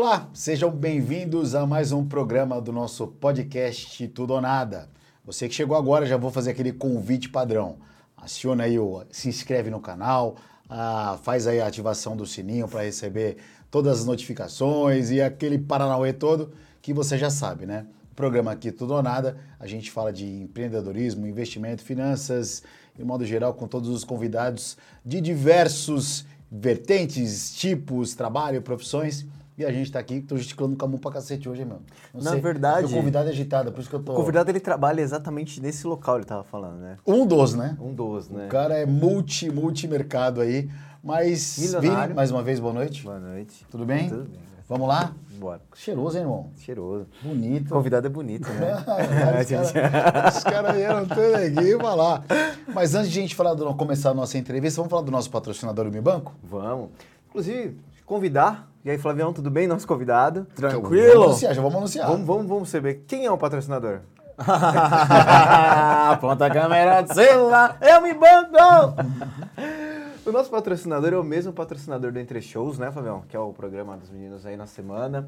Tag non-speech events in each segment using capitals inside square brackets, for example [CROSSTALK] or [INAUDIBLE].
Olá, sejam bem-vindos a mais um programa do nosso podcast Tudo ou Nada. Você que chegou agora, já vou fazer aquele convite padrão. Aciona aí o se inscreve no canal, ah, faz aí a ativação do sininho para receber todas as notificações e aquele paranauê todo que você já sabe, né? O programa aqui Tudo ou Nada, a gente fala de empreendedorismo, investimento, finanças, de modo geral, com todos os convidados de diversos vertentes, tipos, trabalho, profissões. E a gente tá aqui, tô gesticulando com a mão pra cacete hoje, meu. Não Na sei, verdade- O convidado é agitado, por isso que eu tô... O convidado ele trabalha exatamente nesse local, ele tava falando, né? Um dos, né? Um dos, né? O cara é multi, multi-mercado aí. Mas, Milionário. Vini, mais uma vez, boa noite. Boa noite. Tudo bem? Tudo bem. Vamos lá? Bora. Cheiroso, hein, irmão? Cheiroso. O Bonito. convidado é bonito, né? os caras os caras vieram tudo aqui pra lá. Mas antes de a gente falar do, começar a nossa entrevista, vamos falar do nosso patrocinador, o Mi Banco? Vamos. Inclusive, convidar. E aí, Flavião, tudo bem? Nosso convidado. Vamos anunciar, já vamos anunciar. Vamos, vamos, vamos saber quem é o patrocinador. [LAUGHS] Aponta a câmera do celular, eu me banco! [LAUGHS] O nosso patrocinador é o mesmo patrocinador do Entre Shows, né, Flavião? Que é o programa dos meninos aí na semana.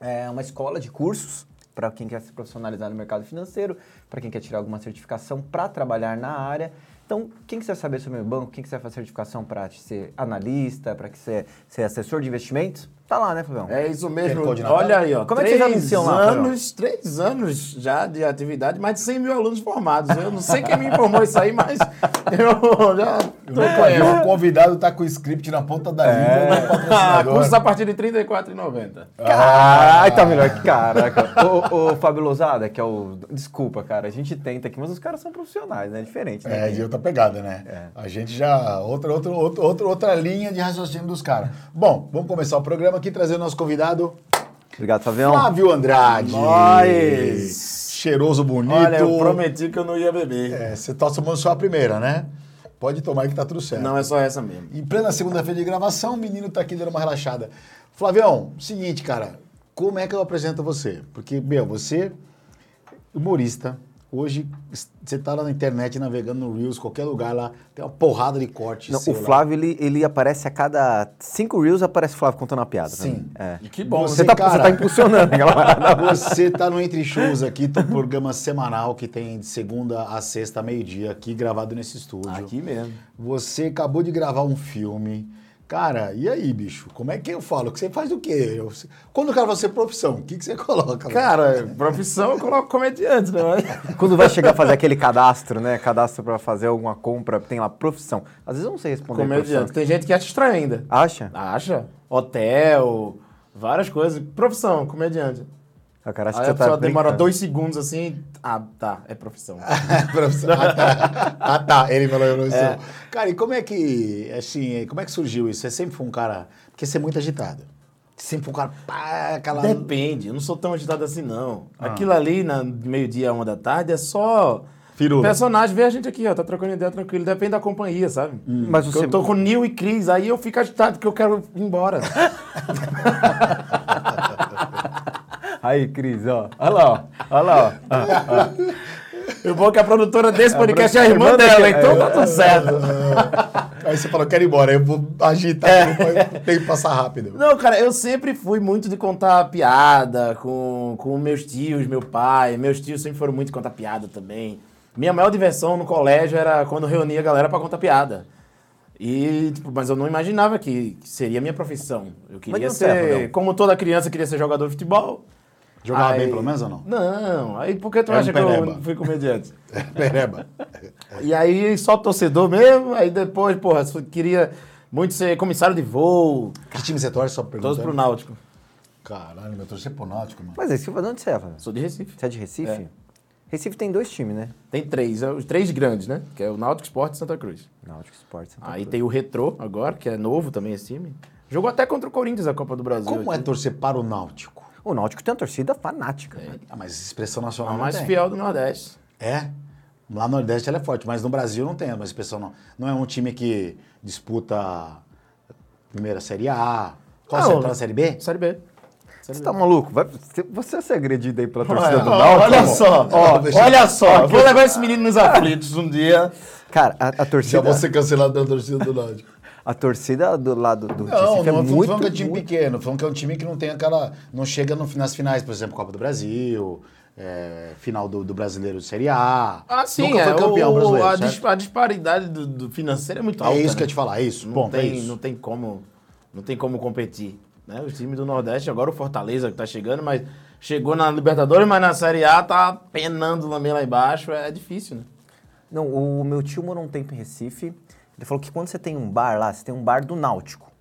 É uma escola de cursos para quem quer se profissionalizar no mercado financeiro, para quem quer tirar alguma certificação para trabalhar na área. Então, quem quiser saber sobre o banco, quem quiser fazer certificação para ser analista, para ser, ser assessor de investimentos, tá lá, né, Flavião? É isso mesmo. Olha aí, ó. Como é que vocês três anunciam lá, anos, três anos já de atividade, mais de 100 mil alunos formados. Eu não sei quem me informou isso aí, mas [LAUGHS] eu já tô O convidado tá com o script na ponta da língua do Ah, custa a partir de R$ 34,90. Ai, tá melhor que caraca. ô, ô, Fábio Lousada, que é o. Desculpa, cara, a gente tenta aqui, mas os caras são profissionais, né? Diferente, né? É, de outra pegada, né? A gente já. Outra, outra, outra, outra linha de raciocínio dos caras. Bom, vamos começar o programa aqui trazendo nosso convidado, Obrigado, Flavião. Flávio Andrade. Nós. Cheiroso, bonito. Olha, eu prometi que eu não ia beber. É, você tá tomando só a primeira, né? Pode tomar aí que tá tudo certo. Não, é só essa mesmo. Em plena segunda-feira de gravação, o menino tá aqui dando uma relaxada. Flavião, seguinte, cara, como é que eu apresento você? Porque, meu, você, humorista, hoje você tá lá na internet navegando no Reels, qualquer lugar lá, tem uma porrada de corte. Não, o lá. Flávio, ele, ele aparece a cada cinco reels, aparece o Flávio contando uma piada. Sim. mim. É. E que bom. Você- Você, tá, tá impulsionando, galera. [LAUGHS] Você tá no Entre Shows aqui, teu programa semanal que tem de segunda a sexta, meio-dia, aqui gravado nesse estúdio. Aqui mesmo. Você acabou de gravar um filme. Cara, e aí, bicho? Como é que eu falo? Que você faz o quê? Eu- Quando o cara vai ser profissão, o que, que você [LAUGHS] coloca? lá? Cara, profissão eu coloco comediante, né? [LAUGHS] Quando vai chegar a fazer aquele cadastro, né? Cadastro pra fazer alguma compra, tem lá profissão. Às vezes eu não sei responder Comediante. Tem gente que acha estranho ainda. Acha? Acha? Hotel, várias coisas. Profissão, comediante. O cara Aí que a você tá pessoa demora brincando. dois segundos assim. Ah, tá, é profissão. Profissão. [LAUGHS] ah, tá. Ah, tá. Ele falou profissão. É. Cara, e como é que, assim, como é que surgiu isso? Você sempre foi um cara... Porque você é muito agitado. Você sempre foi um cara... Pá, aquela... Depende, eu não sou tão agitado assim, não. Aquilo ali, na meio-dia, uma da tarde, é só. Firula. Personagem, vê a gente aqui, ó, tá trocando ideia tranquilo. Depende da companhia, sabe? Mas Porque você... Eu tô com Nil e Cris, aí eu fico agitado porque eu quero ir embora. [LAUGHS] Aí, Cris, ó. Olha lá, ó. Olha lá, ó. Ah, [LAUGHS] Eu vou que a produtora desse podcast é a irmã dela, então daqui- tá tudo certo. [LAUGHS] Aí você falou, quero ir embora. Eu vou agitar, É. tem que passar rápido. Não, cara, eu sempre fui muito de contar piada com, com meus tios, meu pai. Meus tios sempre foram muito de contar piada também. Minha maior diversão no colégio era quando reunia a galera pra contar piada. E, tipo, mas eu não imaginava que seria a minha profissão. Eu queria ser, como toda criança, queria ser jogador de futebol. Jogava Aí- bem, pelo menos, ou não? Não, aí por que tu um acha que pereba. eu fui comediante? [LAUGHS] Pereba. E aí só torcedor mesmo, aí depois, porra, queria muito ser comissário de voo, Que time você torce? Só perguntando. todos pro Náutico. Caralho, meu torcer pro Náutico, mano. Mas aí, Silva, de onde você é, Flavião? Sou de Recife. Você é de Recife? É. Recife tem dois times, né? Tem três, é os três grandes, né? Que é o Náutico Sport e Santa Cruz. Náutico Sport. Santa Aí Cruz. tem o Retrô agora, que é novo também esse time. Jogou até contra o Corinthians a Copa do Brasil. Como é aqui. torcer para o Náutico? O Náutico tem uma torcida fanática. né? Ah, mas expressão A nacional não mais tem. fiel do Nordeste. É? Lá no Nordeste ela é forte, mas no Brasil não tem uma expressão não. Não é um time que disputa a primeira Série A. Qual Não, você tá na Série B? Série B. Você tá maluco? Vai- você- vai ser agredido aí pela torcida Olha, do Náutico? olha só, ó, olha só. Vou levar esse menino nos aflitos um dia. Cara, a, a Já torcida... vou ser cancelado da torcida do Náutico. A torcida do lado do Não, Recife não é é muito, falando que é um time muito- pequeno, falando que é um time que não tem aquela. não chega no- nas finais, por exemplo, Copa do Brasil, é, final do, do brasileiro de Série A. Ah, sim, Nunca foi é, campeão o- brasileiro. a, dis- a disparidade do, do financeiro é muito alta. É isso né? que eu ia te falar, é isso. Não, Bom, é tem, isso. não tem como, não tem como competir. Né? O time do Nordeste, agora o Fortaleza que tá chegando, mas chegou na Libertadores, mas na Série A tá penando também lá embaixo, é difícil, né? Não, o meu tio morou um tempo em Recife. Ele falou que quando você tem um bar lá, você tem um bar do Náutico.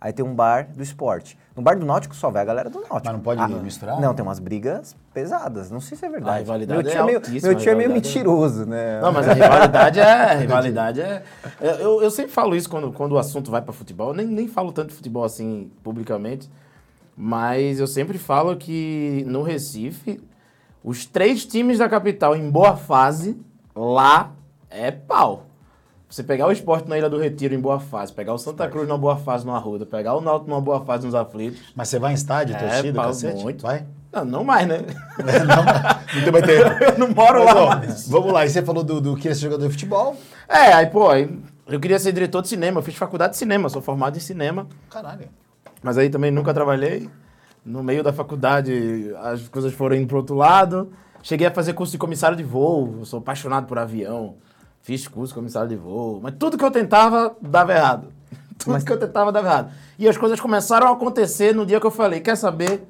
Aí tem um bar do esporte. No bar do Náutico só vai a galera do Náutico. Mas não pode misturar? Não, tem umas brigas pesadas. Não sei se é verdade. A rivalidade meu é tio é meio, meu tio é meio é- mentiroso, né? Não, mas a rivalidade é. A [LAUGHS] rivalidade é. é- Eu, eu sempre falo isso quando, quando o assunto vai para futebol. Eu nem, nem falo tanto de futebol assim publicamente. Mas eu sempre falo que no Recife, os três times da capital em boa fase, lá é pau. Você pegar o esporte na Ilha do Retiro em boa fase, pegar o Santa Cruz numa boa fase no Arruda, pegar o Náutico numa boa fase nos aflitos. Mas você vai em estádio, É, torcida, pau, cacete? muito. Vai? Não, não mais, né? não, [LAUGHS] não tem mais tempo. [LAUGHS] Eu não moro Mas, lá ó, mais. Vamos lá, e você falou do, do que ser jogador de futebol? É, aí, pô, eu queria ser diretor de cinema. Eu fiz faculdade de cinema, sou formado em cinema. Caralho. Mas aí também nunca trabalhei. No meio da faculdade, as coisas foram indo pro outro lado. Cheguei a fazer curso de comissário de voo. Sou apaixonado por avião. Fiz curso comissário de voo. Mas tudo que eu tentava dava errado. [LAUGHS] Tudo que eu tentava dava errado. E as coisas começaram a acontecer no dia que eu falei: quer saber?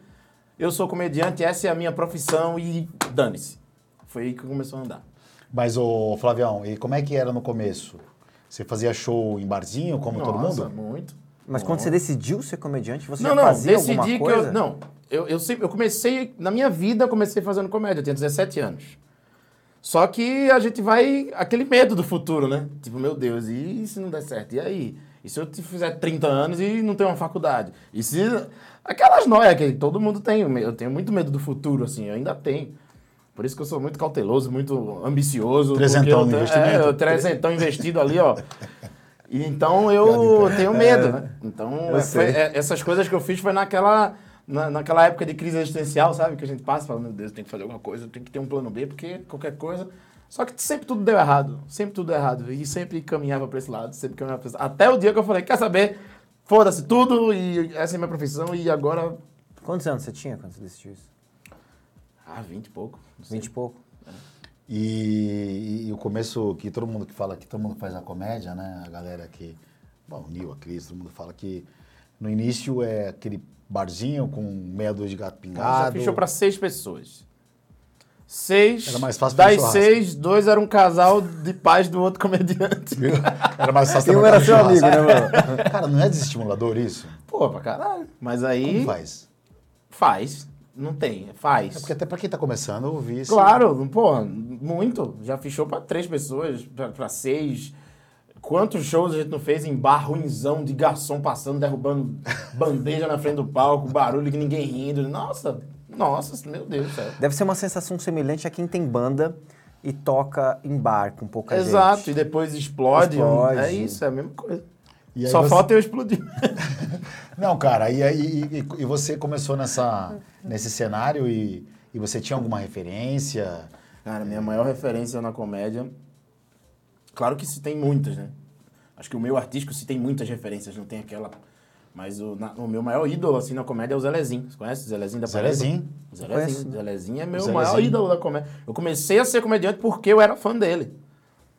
Eu sou comediante, essa é a minha profissão e dane-se. Foi aí que começou a andar. Mas, ô Flavião, e como é que era no começo? Você fazia show em barzinho, como todo Nossa, mundo? muito. Mas quando você decidiu ser comediante, você não, não, fazia decidi alguma que coisa? eu. Não, eu, eu sempre. Eu comecei. Na minha vida, eu comecei fazendo comédia, eu tinha 17 anos. Só que a gente vai. aquele medo do futuro, né? Tipo, meu Deus, e se não der certo? E aí? E se eu te fizer 30 anos e não ter uma faculdade? E se. Aquelas noias que todo mundo tem. Eu tenho muito medo do futuro, assim, eu ainda tenho. Por isso que eu sou muito cauteloso, muito ambicioso. Trezentão eu tenho- investimento. É, eu trezentão investido ali, ó. E então eu tenho medo, né? Então, é, sei. foi- é, essas coisas que eu fiz foi naquela, na, naquela época de crise existencial, sabe? Que a gente passa e fala, meu Deus, tem que fazer alguma coisa, tem que ter um plano B, porque qualquer coisa... Só que sempre tudo deu errado, sempre tudo deu errado. E sempre caminhava pra esse lado, sempre caminhava pra esse lado. Até o dia que eu falei, quer saber? Foda-se tudo, e essa é a minha profissão, e agora... Quantos anos você tinha quando você decidiu isso? Ah, 20 e pouco. 20 e pouco. E, e o começo, que todo mundo que fala, que todo mundo faz a comédia, né? A galera que. Bom, o Nil, a Cris, todo mundo fala que no início é aquele barzinho com meia dúzia de gato Já pingado. fechou pra seis pessoas. Seis. Era mais fácil fazer Das seis, dois eram um casal de pais do outro comediante. Era mais fácil E um era seu amigo, né, mano? [LAUGHS] Cara, não é desestimulador isso? Pô, pra caralho. Mas aí. Como faz? Faz. Não tem, faz. É porque até pra quem tá começando, eu ouvi isso. Claro, pô, muito. Já fechou pra três pessoas, pra, pra seis. Quantos shows a gente não fez em bar ruinzão de garçom passando, derrubando bandeja na frente do palco, barulho que ninguém rindo. Nossa, nossa, meu Deus do céu. Deve ser uma sensação semelhante a quem tem banda e toca em bar com pouca Exato, gente. e depois explode. Explode. É isso, é a mesma coisa. E aí Só você- falta eu explodir. [LAUGHS] Não, cara, e, aí e, e você começou nessa, nesse cenário e, e você tinha alguma referência? Cara, minha maior referência na comédia. Claro que se tem muitas, né? Acho que o meu artístico se tem muitas referências, não tem aquela. Mas o, na- o meu maior ídolo, assim, na comédia é o Zelezinho. Você conhece o Zelezinho da Paraíba? Zelezinho. Zelezinho. Zelezinho é meu Zelezinho. maior ídolo da comédia. Eu comecei a ser comediante porque eu era fã dele.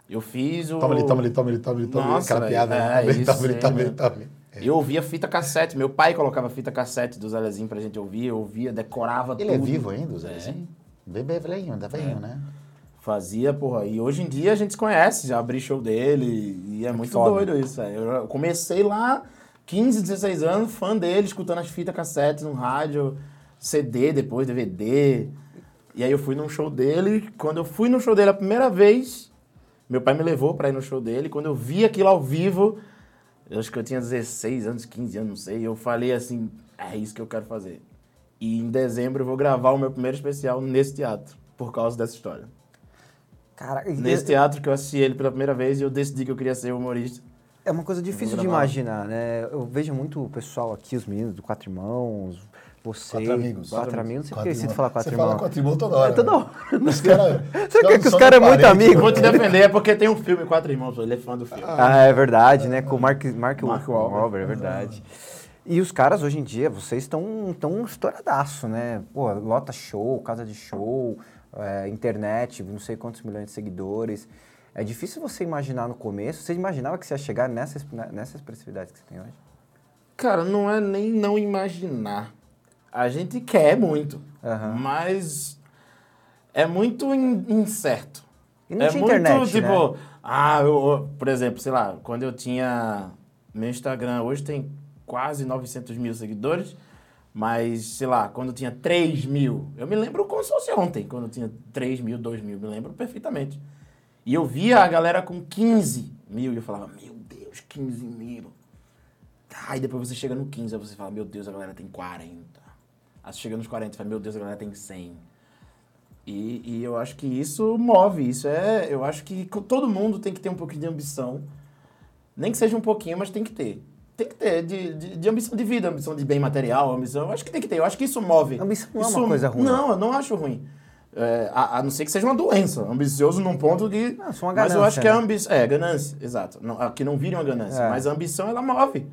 Eu fiz o. Toma ali, toma ali, toma ali, toma ali. Nossa, Aquela piada. é, né? Toma ali, toma ali, aí, toma ali, ali. Eu ouvia fita cassete. Meu pai colocava fita cassete do Zelezinho pra gente ouvir. Eu ouvia, decorava Ele tudo. é vivo ainda, o Zelezinho? Bebê velhinho, ainda velhinho, né? Fazia, porra. E hoje em dia a gente se conhece, já abri show dele. E é muito foda. doido isso, velho. Eu comecei lá, 15, 16 anos, fã dele, escutando as fitas cassetes no rádio, CD, depois DVD. E aí eu fui num show dele. Quando eu fui no show dele a primeira vez, meu pai me levou pra ir no show dele. Quando eu vi aquilo ao vivo, eu acho que eu tinha 16 anos, 15 anos, não sei. Eu falei assim: é isso que eu quero fazer. E em dezembro eu vou gravar o meu primeiro especial nesse teatro, por causa dessa história. Cara, Nesse teatro que eu assisti ele pela primeira vez e eu decidi que eu queria ser humorista. É uma coisa difícil de imaginar, né? Eu vejo muito o pessoal aqui, os meninos do Quatro Irmãos, Você. Quatro amigos. Quatro amigos. Quatro porque eu sinto irmãos. falar quatro Você irmãos. fala quatro irmãos toda hora. É, toda né? hora. [LAUGHS] Os caras. Sabe que- que os são caras é muito amigo? Vou te defender, é porque tem um filme Quatro Irmãos, ele é fã do filme. Ah, é verdade, né? Com o Mark, Mark, Mark Wahlberg, Wahlberg. é verdade. E os caras, hoje em dia, vocês estão tão estouradaço, né? Pô, lota show, casa de show, é, internet, não sei quantos milhões de seguidores. É difícil você imaginar no começo. Você imaginava que você ia chegar nessa, exp- nessa expressividade que você tem hoje? Cara, não é nem não imaginar. A gente quer muito, Aham. mas é muito in- incerto. E não é tinha muito internet, tipo, né? ah, eu- por exemplo, sei lá, quando eu tinha meu Instagram, hoje tem quase 900 mil seguidores, mas sei lá, quando tinha 3 mil, eu me lembro como se fosse ontem, quando tinha 3 mil, 2 mil, me lembro perfeitamente. E eu via a galera com 15 mil e eu falava, meu Deus, 15 mil. Aí depois você chega no 15, aí você fala, meu Deus, a galera tem 40. Aí você chega nos 40 e fala, meu Deus, a galera tem 100. E, e eu acho que isso move, isso é... Eu acho que todo mundo tem que ter um pouquinho de ambição. Nem que seja um pouquinho, mas tem que ter. Tem que ter, de, de, de ambição de vida, ambição de bem material, ambição... Acho que tem que ter, eu acho que isso move. Ambição não é Isso- uma coisa ruim. Não, eu não acho ruim. É, a, a não ser que seja uma doença. Ambicioso num ponto que... Não, só uma mas eu ganância, acho que é né? ambição... É, ganância, exato. Não, que não vire uma ganância. É. Mas a ambição, ela move.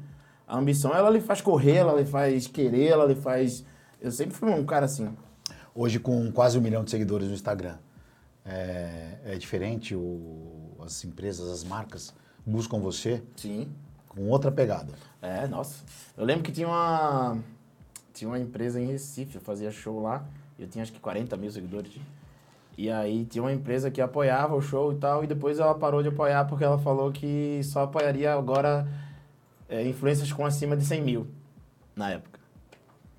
A ambição, ela lhe faz correr, ela lhe faz querer, ela lhe faz... Eu sempre fui um cara assim. Hoje, com quase um milhão de seguidores no Instagram, é, é diferente? O, as empresas, as marcas buscam você Sim. Com outra pegada. É, nossa. Eu lembro que tinha uma... Tinha uma empresa em Recife, eu fazia show lá. Eu tinha acho que 40 mil seguidores. E aí tinha uma empresa que apoiava o show e tal, e depois ela parou de apoiar porque ela falou que só apoiaria agora é, influências com acima de 100 mil, na época.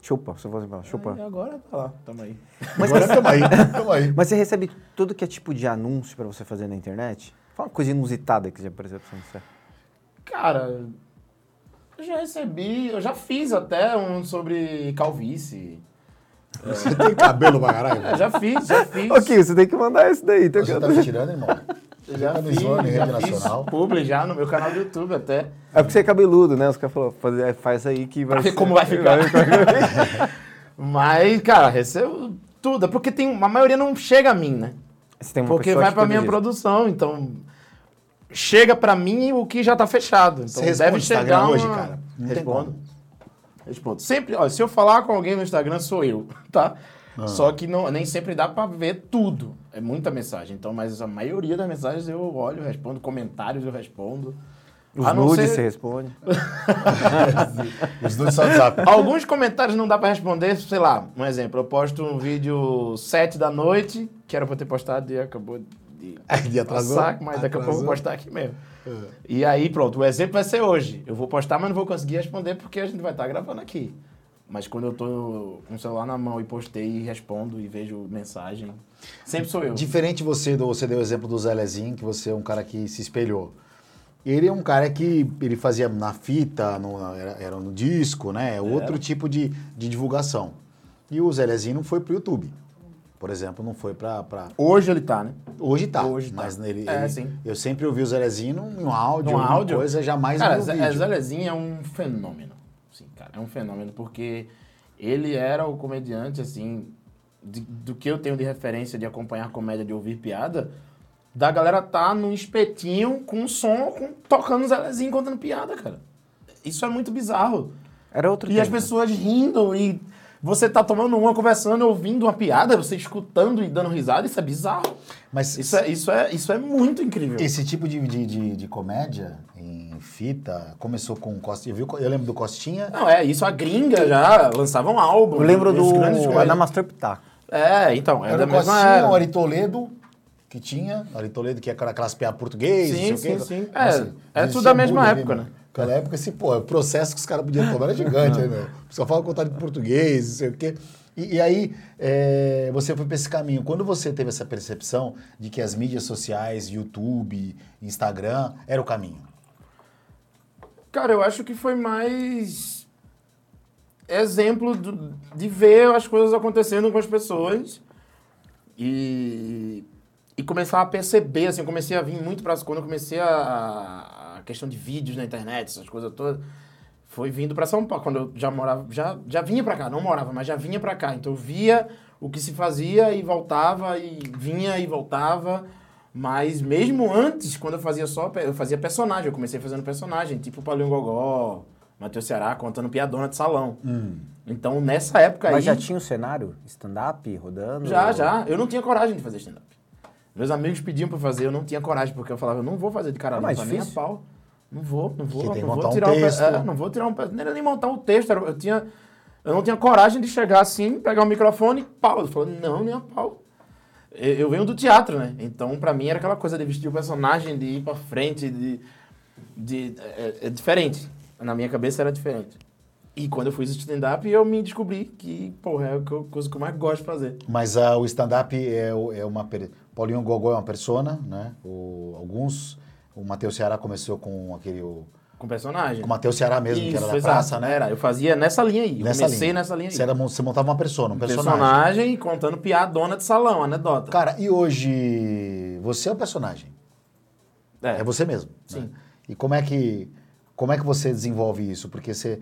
Chupa, se eu fosse falar, chupa. E agora tá lá, tamo aí. [LAUGHS] Mas, Agora tamo aí, tamo aí. [LAUGHS] mas você recebe tudo que é tipo de anúncio pra você fazer na internet? Fala uma coisa inusitada que já apareceu pra você. Cara, eu já recebi, eu já fiz até um sobre calvície. [LAUGHS] Você tem cabelo pra caralho? É, já fiz, já fiz. Ok, você tem que mandar esse daí. Tem Você que... tá me tirando, irmão? Eu já Tá no fiz, Zone, já rede fiz nacional. publi já no meu canal do YouTube até. É porque você é cabeludo, né? Os caras falaram, faz, é, faz aí que vai Pra ver ser- como vai ficar. [LAUGHS] Mas, cara, recebo tudo. É porque tem, a maioria não chega a mim, né? Você tem uma Porque vai pra minha produção, então chega pra mim o que já tá fechado. Então Você deve chegar hoje, uma- cara? Não tem Respondo. Respondo. Sempre, ó, se eu falar com alguém no Instagram, sou eu, [LAUGHS] tá? Ah. Só que não, nem sempre dá pra ver tudo. É muita mensagem. Então, mas a maioria das mensagens eu olho, respondo, comentários eu respondo. Os nudes ser- você responde. [LAUGHS] Os dois só WhatsApp. Alguns comentários não dá pra responder, sei lá, um exemplo, eu posto um vídeo 7 da noite, que era pra eu ter postado e acabou de [LAUGHS] E atrasou? passar, mas daqui a pouco eu vou Atrasou. postar aqui mesmo. E aí, pronto, o exemplo vai ser hoje. Eu vou postar, mas não vou conseguir responder porque a gente vai estar gravando aqui. Mas quando eu tô com o celular na mão e postei e respondo e vejo mensagem, sempre sou eu. Diferente você, do, você deu o exemplo do Zé Lezinho, que você é um cara que se espelhou. Ele é um cara que ele fazia na fita, no, era, era no disco, né? Outro tipo de, de divulgação. E o Zé Lezinho não foi pro YouTube. Por exemplo, não foi pra... pra... Hoje ele tá, né? Hoje tá, Hoje tá. mas ele, É, ele- sim. eu sempre ouvi o Zé Lezinho num áudio, Num alguma áudio? coisa, jamais Cara, no Zé, vídeo. Zé Lezinho é um fenômeno. Sim, cara, é um fenômeno porque ele era o comediante, assim, de- do que eu tenho de referência de acompanhar comédia, de ouvir piada, da galera tá no espetinho com som, com, tocando Zé Lezinho contando piada, cara. Isso é muito bizarro. Era outro E as tempo. pessoas rindo e você tá tomando uma, conversando, ouvindo uma piada, você escutando e dando risada, isso é bizarro. Mas Isso é, isso é, isso é muito incrível. esse tipo de, de, de, de comédia em fita começou com Costinha. Viu? Eu lembro do Costinha. Não, é, isso a gringa já lançava um álbum. Eu lembro do Adamastor Pitaco. É, então, é Era da o Costinha, era. o Ari Toledo, que tinha. Ari Toledo, que é aquela- aquelas piadas portuguesas, Sim, não sei o sim, quê. sim. É, Nossa, é tudo da mesma época, ali, né? Naquela época, esse, pô, o processo que os caras podiam tomar era gigante, né, meu? Só fala contar de português, não sei o quê. E, e aí, é, você foi para esse caminho. Quando você teve essa percepção de que as mídias sociais, YouTube, Instagram, era o caminho? Cara, eu acho que foi mais exemplo do- de ver as coisas acontecendo com as pessoas e, e começar a perceber, assim, eu comecei a vir muito para quando eu comecei a questão de vídeos na internet, essas coisas todas, foi vindo para São Paulo, quando eu já morava, já, já vinha para cá, não morava, mas já vinha para cá. Então eu via o que se fazia e voltava, e vinha e voltava. Mas mesmo antes, quando eu fazia só, eu fazia personagem, eu comecei fazendo personagem, tipo Paulinho Gogó, Matheus Ceará, contando piadona de salão. Então nessa época Mas aí... já tinha o cenário? Stand-up rodando? Já, já. Eu não tinha coragem de fazer stand-up. Meus amigos pediam pra fazer, eu não tinha coragem, porque eu falava, eu não vou fazer de cara É limpa, mais nem a pau. Não vou, não vou, não vou um tirar um texto. pe- é, não vou tirar um era nem montar um texto, era- eu tinha eu não tinha coragem de chegar assim, pegar o microfone e pau. Eu falei, não, nem a pau. Eu, eu venho do teatro, né? Então, pra mim era aquela coisa de vestir o personagem, de ir pra frente, de de é, é diferente. Na minha cabeça era diferente. E quando eu fiz stand-up, eu me descobri que, porra, é a co- coisa que eu mais gosto de fazer. Mas ah, o stand-up é, o- é uma. Paulinho Gogó é uma persona, né? O, alguns. O Matheus Ceará começou com aquele. O, Com personagem. com o Matheus Ceará mesmo, que era da exato. praça, né? Era, eu fazia nessa linha aí. Nessa comecei linha. nessa linha aí. Você, era, você montava uma persona, um Um personagem. personagem contando piadona de salão, anedota. Cara, e hoje você é o personagem. é, É você mesmo. Sim. né? E como é que como é que você desenvolve isso? Porque você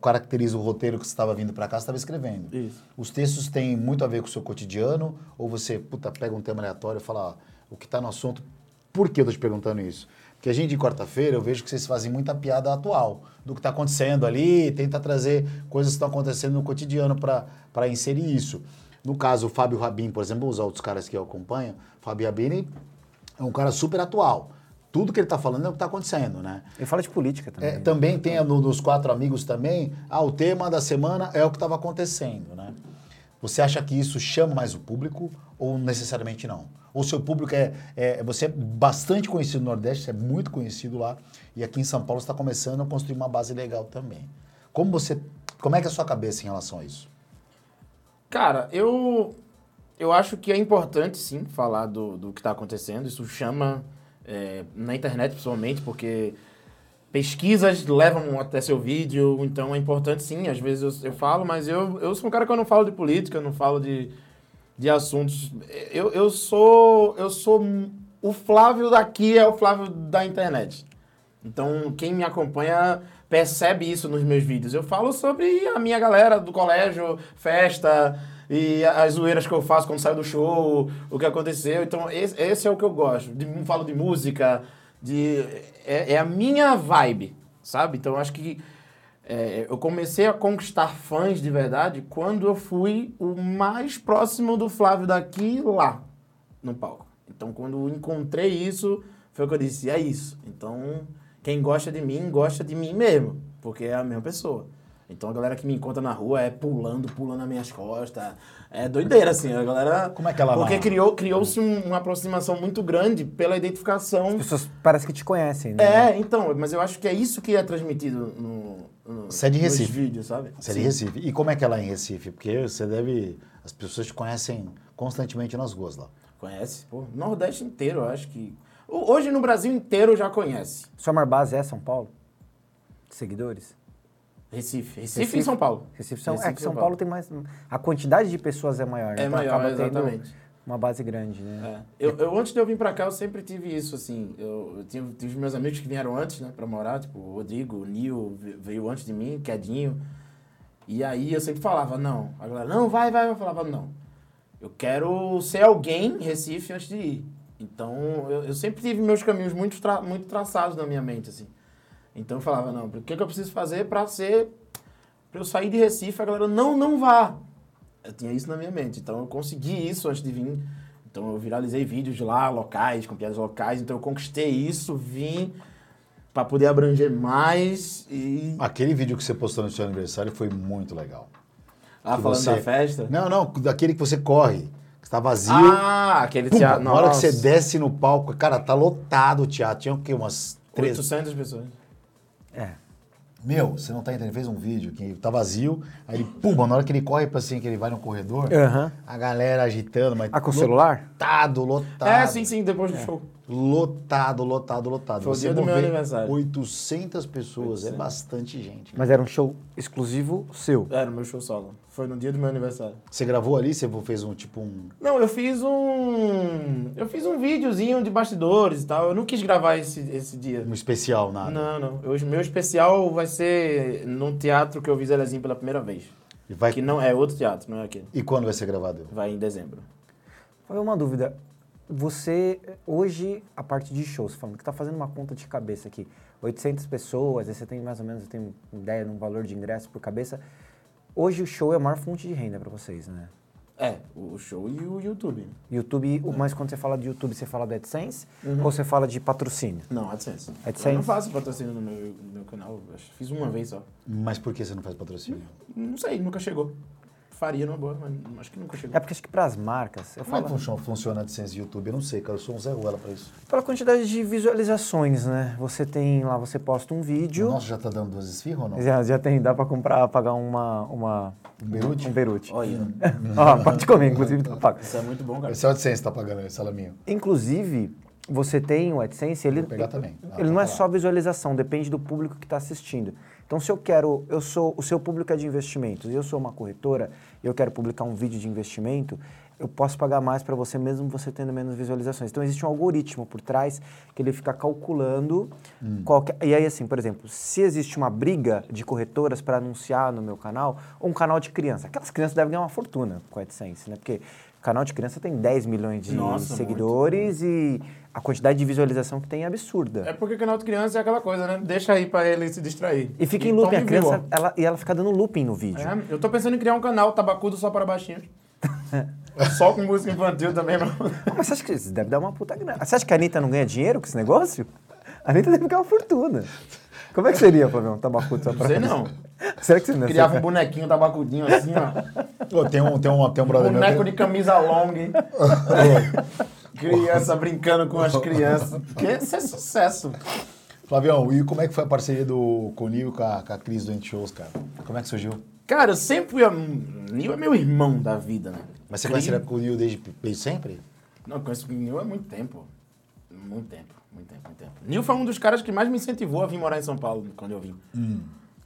caracteriza o roteiro que você estava vindo para cá, você estava escrevendo. Isso. Os textos têm muito a ver com o seu cotidiano ou você, puta, pega um tema aleatório e fala ó, o que está no assunto? Por que eu tô te perguntando isso? Porque a gente de quarta-feira eu vejo que vocês fazem muita piada atual do que está acontecendo ali, tenta trazer coisas que estão acontecendo no cotidiano para inserir isso. No caso, o Fábio Rabin, por exemplo, os outros caras que eu acompanho, Fábio Rabin é um cara super atual. Tudo que ele está falando é o que está acontecendo, né? Ele fala de política também. É, né? também tem no- nos quatro amigos também, ah, o tema da semana é o que estava acontecendo, né? Você acha que isso chama mais o público ou necessariamente não? Ou seu público é, é você é bastante conhecido no Nordeste, você é muito conhecido lá e aqui em São Paulo está começando a construir uma base legal também. Como você, como é que é a sua cabeça em relação a isso? Cara, eu, eu acho que é importante, sim, falar do, do que está acontecendo. Isso chama, é, na internet principalmente, porque pesquisas levam até seu vídeo, então é importante, sim. Às vezes eu, eu falo, mas eu, eu sou um cara que eu não falo de política, não falo de, de assuntos. Eu, eu sou. Eu sou. O Flávio daqui é o Flávio da internet. Então, quem me acompanha percebe isso nos meus vídeos. Eu falo sobre a minha galera do colégio, festa e as zoeiras que eu faço quando saio do show, o que aconteceu. Então, esse, esse é o que eu gosto. De, falo de música, de é, é a minha vibe, sabe? Então, acho que é, eu comecei a conquistar fãs de verdade quando eu fui o mais próximo do Flávio daqui lá, no palco. Então, quando encontrei isso, foi o que eu disse, é isso. Então, quem gosta de mim, gosta de mim mesmo, porque é a mesma pessoa. Então, a galera que me encontra na rua é pulando, pulando nas minhas costas. É doideira, assim, a galera... Como é que ela Porque lá? criou- criou-se um- uma aproximação muito grande pela identificação As pessoas parecem que te conhecem, né? é, então, mas eu acho que é isso que é transmitido no, no, Você é de Recife? vídeos, sabe? Você é de. Recife. E como é que é lá em Recife? Porque você deve. As pessoas te conhecem constantemente nas ruas lá. Conhece, pô. Nordeste inteiro, eu acho que. Hoje no Brasil inteiro já conhece. Sua maior base é São Paulo? Seguidores? Recife. Recife, e São Paulo. Recife, São, é Recife que e São Paulo tem mais... A quantidade de pessoas é maior, né? É Então maior, exatamente. uma base grande, né? É. Eu, eu, antes de eu vir pra cá, eu sempre tive isso, assim. Eu, eu tive, tive meus amigos que vieram antes, né, pra morar, tipo, o Rodrigo, o Nil ve- veio antes de mim, Quedinho. E aí eu sempre falava, não. A galera, não, vai, vai. Eu falava, não. Eu quero ser alguém em Recife antes de ir. Então, eu, eu sempre tive meus caminhos muito, tra- muito traçados na minha mente, assim. Então eu falava, não, o que, que eu preciso fazer pra ser. pra eu sair de Recife? A galera, não, não vá. Eu tinha isso na minha mente. Então eu consegui isso antes de vir. Então eu viralizei vídeos de lá, locais, com piadas locais. Então eu conquistei isso, vim pra poder abranger mais e. Aquele vídeo que você postou no seu aniversário foi muito legal. Ah, que falando você- da festa? Não, não, daquele que você corre, que está vazio. Ah, aquele Pum, teatro. na hora que você desce no palco, cara, tá lotado o teatro. Tinha o quê? Umas três. 800 pessoas. É. Meu, você não tá entendendo? Ele fez um vídeo que tá vazio, aí ele, pum, na hora que ele corre pra assim, que ele vai no corredor, Aham. a galera agitando, mas. Ah, com o celular? Lotado, lotado. É, sim, sim, depois do show. Lotado, lotado, lotado. Foi o dia do meu aniversário. 800 pessoas, é 800. bastante gente. Mas era um show exclusivo seu. Era o meu show solo. Foi no dia do meu aniversário. Você gravou ali? Você fez um tipo um. Não, eu fiz um. Eu fiz um videozinho de bastidores e tal. Eu não quis gravar esse, esse dia. um especial, nada? Não, não. O meu especial vai ser num teatro que eu vi Zelezinho pela primeira vez. E, vai... Que não é outro teatro, não é aquele. e quando vai ser gravado? Vai em dezembro. Fábio, uma dúvida. Você, hoje, a parte de shows, falando que tá fazendo uma conta de cabeça aqui, 800 pessoas, aí você tem mais ou menos, tem ideia de um valor de ingresso por cabeça. Hoje o show é a maior fonte de renda para vocês, né? É, o show e o YouTube. YouTube, o- mas quando você fala de YouTube, você fala do AdSense ou você fala de patrocínio? Não, AdSense. AdSense? Eu não faço patrocínio no meu, no meu canal. Acho que Fiz uma vez só. Mas por que você não faz patrocínio? Não sei, nunca chegou. Faria numa boa, mas acho que nunca chegou. É porque acho que para as marcas, eu Como é falo que funciona, a AdSense do YouTube? Eu não sei, cara. Eu sou um Zé Ruela pra isso. pela quantidade de visualizações, né? Você tem lá, você posta um vídeo, Nossa, já tá dando duas esfirras ou não? já, já tem, dá para comprar, pagar uma, uma Um berute? um berute. Olha, [LAUGHS] Ó, pode comer, inclusive tá pago. isso é muito bom, cara. Esse é o AdSense que tá pagando esse salaminho. Inclusive, você tem o AdSense, ele, Vou pegar também. Ah, ele tá não é lá. só visualização, depende do público que está assistindo. Então, se eu quero, eu sou, o seu público é de investimentos e eu sou uma corretora e eu quero publicar um vídeo de investimento, eu posso pagar mais para você mesmo você tendo menos visualizações. Então, existe um algoritmo por trás que ele fica calculando Hum. qualquer... E aí, assim, por exemplo, se existe uma briga de corretoras para anunciar no meu canal, ou um canal de criança, aquelas crianças devem ganhar uma fortuna com o AdSense, né? Porque canal de criança tem 10 milhões de Nossa, seguidores e a quantidade de visualização que tem é absurda. É porque canal de criança é aquela coisa, né? Deixa aí pra ele se distrair. E fica em looping, a criança, ela, e ela fica dando looping no vídeo. É, eu tô pensando em criar um canal tabacudo só para baixinhos. [LAUGHS] só com música infantil também, não. Mas você acha que isso deve dar uma puta grana? Você acha que a Anitta não ganha dinheiro com esse negócio? A Anitta deve ganhar uma fortuna. Como é que seria, Flavião, um tabacudo só Não pra... sei não. [LAUGHS] Será que você não Criava um bonequinho tabacudinho assim, ó. Ô, tem, um, tem, um, tem um brother meu. Boneco que- de camisa long. [LAUGHS] Criança brincando com as crianças. Que isso é sucesso. Flavião, e como é que foi a parceria do com o Nil e com a, com a Cris do Shows, cara? Como é que surgiu? Cara, eu sempre fui. A... Nil é meu irmão da vida, né? Mas você Cri- conhece com o Nil desde, desde sempre? Não, eu conheço o Nil há muito tempo. Muito tempo, muito tempo, muito tempo. Nil foi um dos caras que mais me incentivou a vir morar em São Paulo quando eu vim.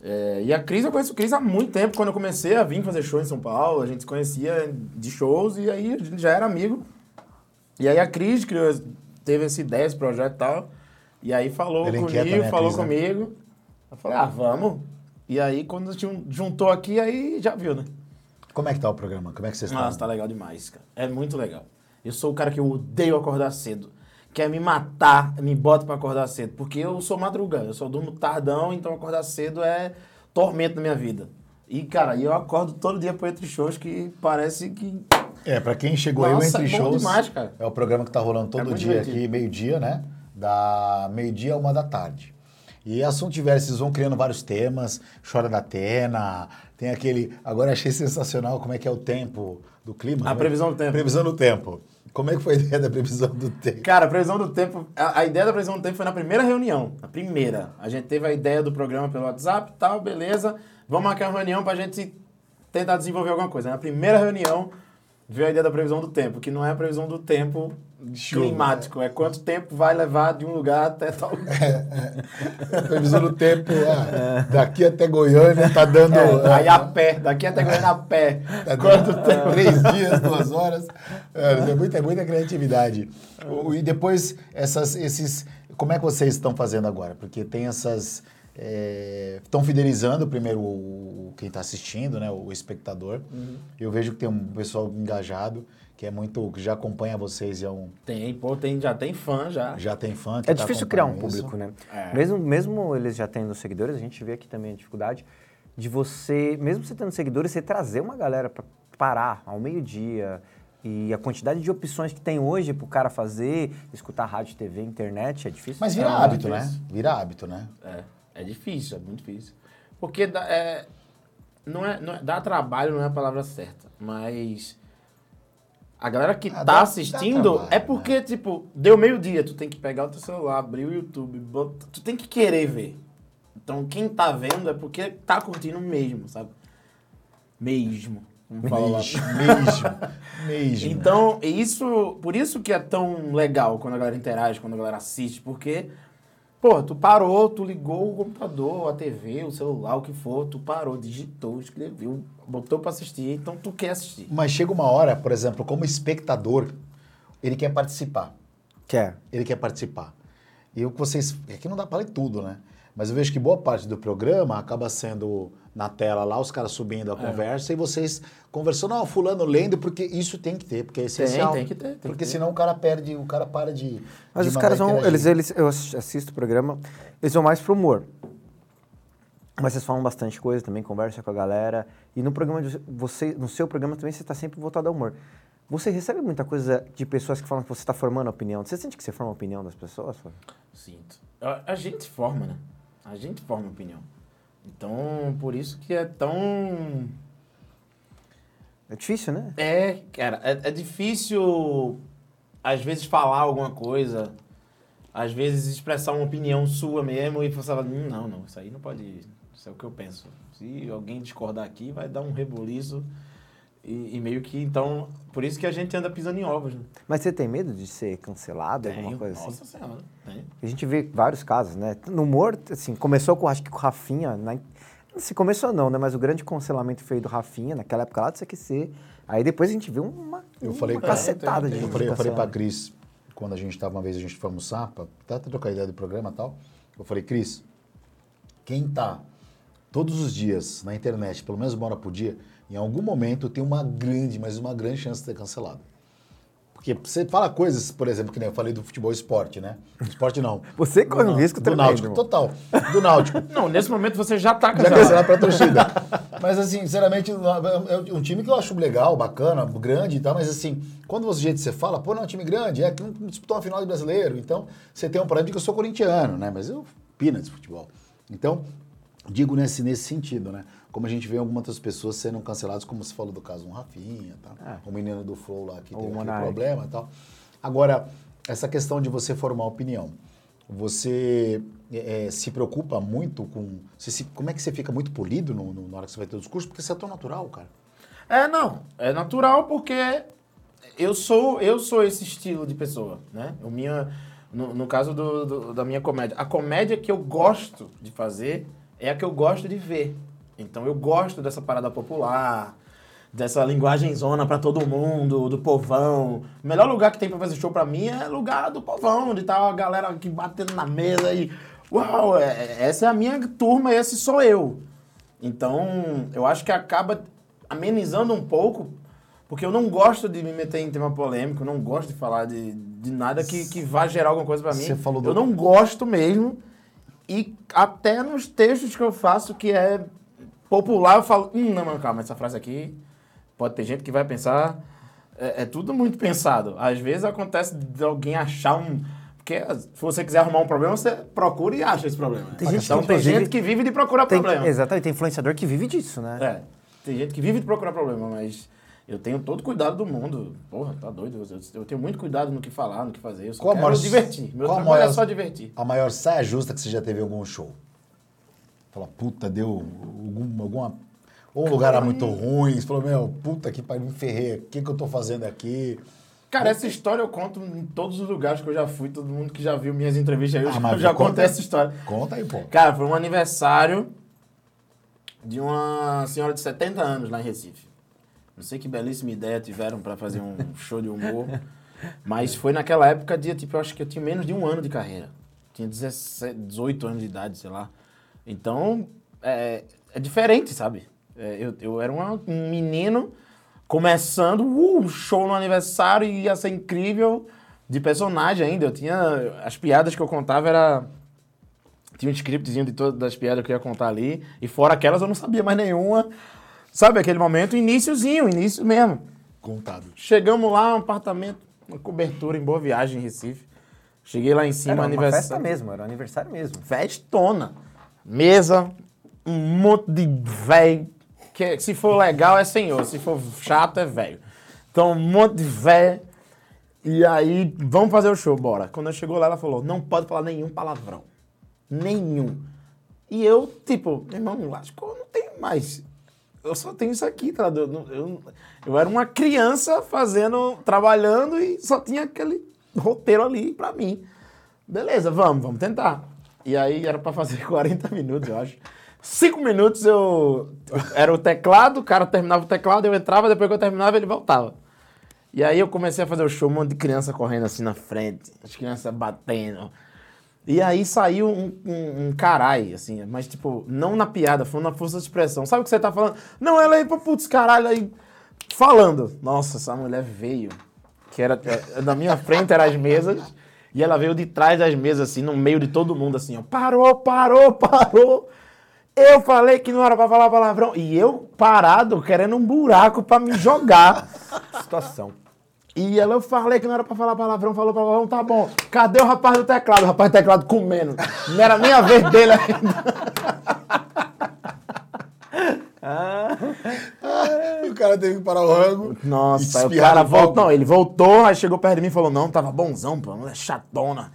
É, e a Cris, eu conheço a Cris há muito tempo. Quando eu comecei a vir fazer show em São Paulo, a gente se conhecia de shows e aí a gente já era amigo. E aí a Cris criou, teve essa ideia, esse projeto e tal. E aí falou Ele é com o inquieta, Nil, né, falou Cris, né? comigo. Eu falei, ah, vamos. E aí quando a gente juntou aqui, aí já viu, né? Como é que tá o programa? Como é que vocês estão? Nossa, tá legal demais, cara. É muito legal. Eu sou o cara que eu odeio acordar cedo. Quer me matar, me bota pra acordar cedo. Porque eu sou madruga, eu só durmo tardão, então acordar cedo é tormento na minha vida. E, cara, eu acordo todo dia pro Entre Shows que parece que... É, pra quem chegou aí, o Nossa, Entre Shows demais, é o programa que tá rolando todo É dia divertido. aqui, meio-dia, né? Da meio-dia a uma da tarde. E assunto diversos, vocês vão criando vários temas, Chora da Atena, tem aquele... Agora achei sensacional como é que é o tempo do clima. A Como é- previsão do tempo. Previsão do tempo. Como é que foi a ideia da previsão do tempo? Cara, a previsão do tempo... A, a ideia da previsão do tempo foi na primeira reunião. Na primeira. A gente teve a ideia do programa pelo WhatsApp e tal, beleza. Vamos marcar uma reunião pra gente tentar desenvolver alguma coisa. Na primeira reunião veio a ideia da previsão do tempo, que não é a previsão do tempo Chuva. climático, é quanto tempo vai levar de um lugar até tal lugar. Previsão do tempo, ah, daqui até Goiânia tá dando... ah, Aí a pé, daqui até Goiânia a pé. [LAUGHS] Tá Quanto dando tempo? [LAUGHS] Três dias, duas horas. É, é muita, muita criatividade. E depois, essas, esses. Como é que vocês estão fazendo agora? Porque tem essas. Estão fidelizando primeiro o, o- quem está assistindo, né, o espectador. Eu vejo que tem um pessoal engajado, que é muito. que já acompanha vocês e é um, Tem, pô, tem, já tem fã já. já tem fã. Que É tá difícil criar um público, isso. né? É. Mesmo, mesmo eles já tendo seguidores, a gente vê aqui também a dificuldade de você, mesmo você tendo seguidores, você trazer uma galera para parar ao meio-dia. E a quantidade de opções que tem hoje pro cara fazer, escutar rádio, TV, internet, é difícil. Mas vira É, hábito, muito né? Vira hábito, né? É, é difícil, é muito difícil. Porque dá, é, não é, não é, dá trabalho não é a palavra certa, mas a galera que Ah, tá dá- assistindo dá trabalho, é porque, tipo, deu meio-dia, tu tem que pegar o teu celular, abrir o YouTube, bota- tu tem que querer ver. Então, quem tá vendo é porque tá curtindo mesmo, sabe? Mesmo. Como fala lá. Mesmo, mesmo, [LAUGHS] mesmo. Então, isso, por isso que é tão legal quando a galera interage, quando a galera assiste, porque, pô, tu parou, tu ligou o computador, a TV, o celular, o que for, tu parou, digitou, escreveu, botou pra assistir, então tu quer assistir. Mas chega uma hora, por exemplo, como espectador, ele quer participar. Quer. Ele quer participar. E o que vocês. Aqui não dá para ler tudo, né? Mas eu vejo que boa parte do programa acaba sendo na tela lá, os caras subindo a conversa e vocês conversando, não, fulano lendo, porque isso tem que ter, porque é essencial. tem que ter, tem porque que ter. senão o cara perde, o cara para de. Mas de os caras vão. Eles, eles, eu ass- assisto o programa, eles vão mais pro humor. Mas vocês falam bastante coisa também, conversa com a galera. E no programa de você, no seu programa também você está sempre voltado ao humor. Você recebe muita coisa de pessoas que falam que você está formando opinião. Você sente que você forma a opinião das pessoas? Sinto. A, a gente forma, né? A gente forma opinião. Então, por isso que é tão. É difícil, né? É, cara, é, é difícil às vezes falar alguma coisa, às vezes expressar uma opinião sua mesmo e você fala, "Hum, não, não, isso aí não pode, isso é o que eu penso. Se alguém discordar aqui, vai dar um reboliço e, e meio que, então, por isso que a gente anda pisando em ovos, né? Mas você tem medo de ser cancelado, alguma Tenho, coisa assim? Nossa senhora, tem. A gente vê vários casos, né? No humor, assim, começou com, acho que com o Rafinha, né? Se começou não, né? Mas o grande cancelamento foi do Rafinha, naquela época lá do CQC. Aí depois a gente viu uma, Eu uma falei cacetada de Eu falei, eu falei pra. Cris, quando a gente tava uma vez, a gente foi almoçar, pra até trocar ideia do programa e tal. Eu falei, Cris, quem tá todos os dias na internet, pelo menos uma hora por dia, em algum momento tem uma grande, mas uma grande chance de ser cancelado. Porque você fala coisas, por exemplo, que nem eu falei do futebol e esporte, né? Esporte não. [LAUGHS] Você corre um Do- risco do Náutico, irmão. total. Do Náutico. [LAUGHS] Não, nesse momento você já tá Já cancelado. pra torcida. [LAUGHS] Mas assim, sinceramente, é um time que eu acho legal, bacana, grande e tal, mas assim, quando você jeito você fala, pô, não, é um time grande, é que não disputou uma final de brasileiro, então você tem um parâmetro que eu sou corintiano, né? Mas eu pina de futebol. Então, digo nesse, nesse sentido, né? Como a gente vê algumas outras pessoas sendo canceladas, como você falou do caso um Rafinha, tá? É. o menino do Flow lá que O teve aquele problema e tal. Agora, essa questão de você formar opinião, você é, é, se preocupa muito com. se- como é que você fica muito polido no, no- na hora que você vai ter o discurso? Porque você é tão natural, cara. É, não. É natural porque eu sou, eu sou esse estilo de pessoa, né? O minha, no, no caso do, do- da minha comédia. A comédia que eu gosto de fazer é a que eu gosto de ver. Então eu gosto dessa parada popular, dessa linguagem zona pra todo mundo, do povão. O melhor lugar que tem pra fazer show pra mim é lugar do povão, de estar a galera aqui batendo na mesa e... Uau, é- essa é a minha turma, esse sou eu. Então, eu acho que acaba amenizando um pouco, porque eu não gosto de me meter em tema polêmico, não gosto de falar de, de nada que, que vá gerar alguma coisa pra mim. Você falou do- Eu não gosto mesmo. E até nos textos que eu faço, que é popular, eu falo, hum, não, não, calma, essa frase aqui pode ter gente que vai pensar. É, é tudo muito pensado. Às vezes acontece de alguém achar um. Porque se você quiser arrumar um problema, você procura e acha esse problema. Tem gente que, então tem inclusive, gente que vive de procurar Tem, problema. exatamente, tem influenciador que vive disso, né? É, tem gente que vive de procurar problema, mas eu tenho todo cuidado do mundo. Porra, tá doido. Eu, tenho muito cuidado no que falar, no que fazer. Eu só Qual quero maior- divertir. Meu trabalho maior- é só divertir. A maior saia justa que você já teve em algum show? Fala, puta, deu algum, alguma. Ou um lugar muito ruim, você falou, meu, puta que pariu, me ferrei, o que, que eu tô fazendo aqui? Cara, essa história eu conto em todos os lugares que eu já fui. Todo mundo que já viu minhas entrevistas aí, eu Ah, já- [LAUGHS] aí. essa história. Conta aí, pô. Cara, foi um aniversário de uma senhora de 70 anos lá em Recife. Não sei que belíssima ideia tiveram pra fazer um show de humor, [LAUGHS] mas foi naquela época de, tipo, eu acho que eu tinha menos de um ano de carreira. Tinha 17, 18 anos de idade, sei lá. Então, é, é diferente, sabe? É, eu, eu era uma- um menino começando, uh, um show no aniversário e ia ser incrível, de personagem ainda. Eu tinha, as piadas que eu contava era tinha um scriptzinho de todas as piadas que eu ia contar ali. E fora aquelas eu não sabia mais nenhuma. Sabe aquele momento? Iníciozinho, início mesmo. Contado. Chegamos lá, um apartamento, uma cobertura em Boa Viagem, em Recife. Cheguei lá em cima, Era uma aniversário. festa mesmo, era um aniversário mesmo. Festona. Mesa, um monte de velho. Que se for legal é senhor, se for chato é velho. Então, um monte de velho. E aí, vamos fazer o show, bora. Quando eu chegou lá, ela falou: não pode falar nenhum palavrão. Nenhum. E eu, tipo, irmão, acho que eu não tenho mais eu só tenho isso aqui, tá? Eu, eu, eu era uma criança fazendo, trabalhando e só tinha aquele roteiro ali pra mim. Beleza, vamos, vamos tentar. E aí era pra fazer [LAUGHS] 40 minutos, eu acho. Cinco minutos eu. Era o teclado, o cara terminava o teclado, eu entrava, depois que eu terminava, ele voltava. E aí eu comecei a fazer o show, um monte de criança correndo assim na frente, as crianças batendo. E aí saiu um, um, um caralho, assim, mas tipo, não na piada, foi na força de expressão. Sabe o que você tá falando? Não, ela aí, putz, caralho, aí falando. Nossa, essa mulher veio. Que era. eh, Na minha frente eram as mesas. E ela veio de trás das mesas, assim, no meio de todo mundo, assim, ó. Parou, parou, [LAUGHS] parou. Eu falei que não era pra falar palavrão. E eu parado, querendo um buraco pra me jogar. [LAUGHS] Situação. E ela, eu falei que não era pra falar palavrão, falou palavrão, tá bom. Cadê o rapaz do teclado? O rapaz do teclado comendo. Não era nem a vez dele ainda. [LAUGHS] [LAUGHS] o cara teve que parar o rango. Nossa, o cara voltou. Não, ele voltou, aí chegou perto de mim e falou: Não, tava bonzão, pô, mulher chatona.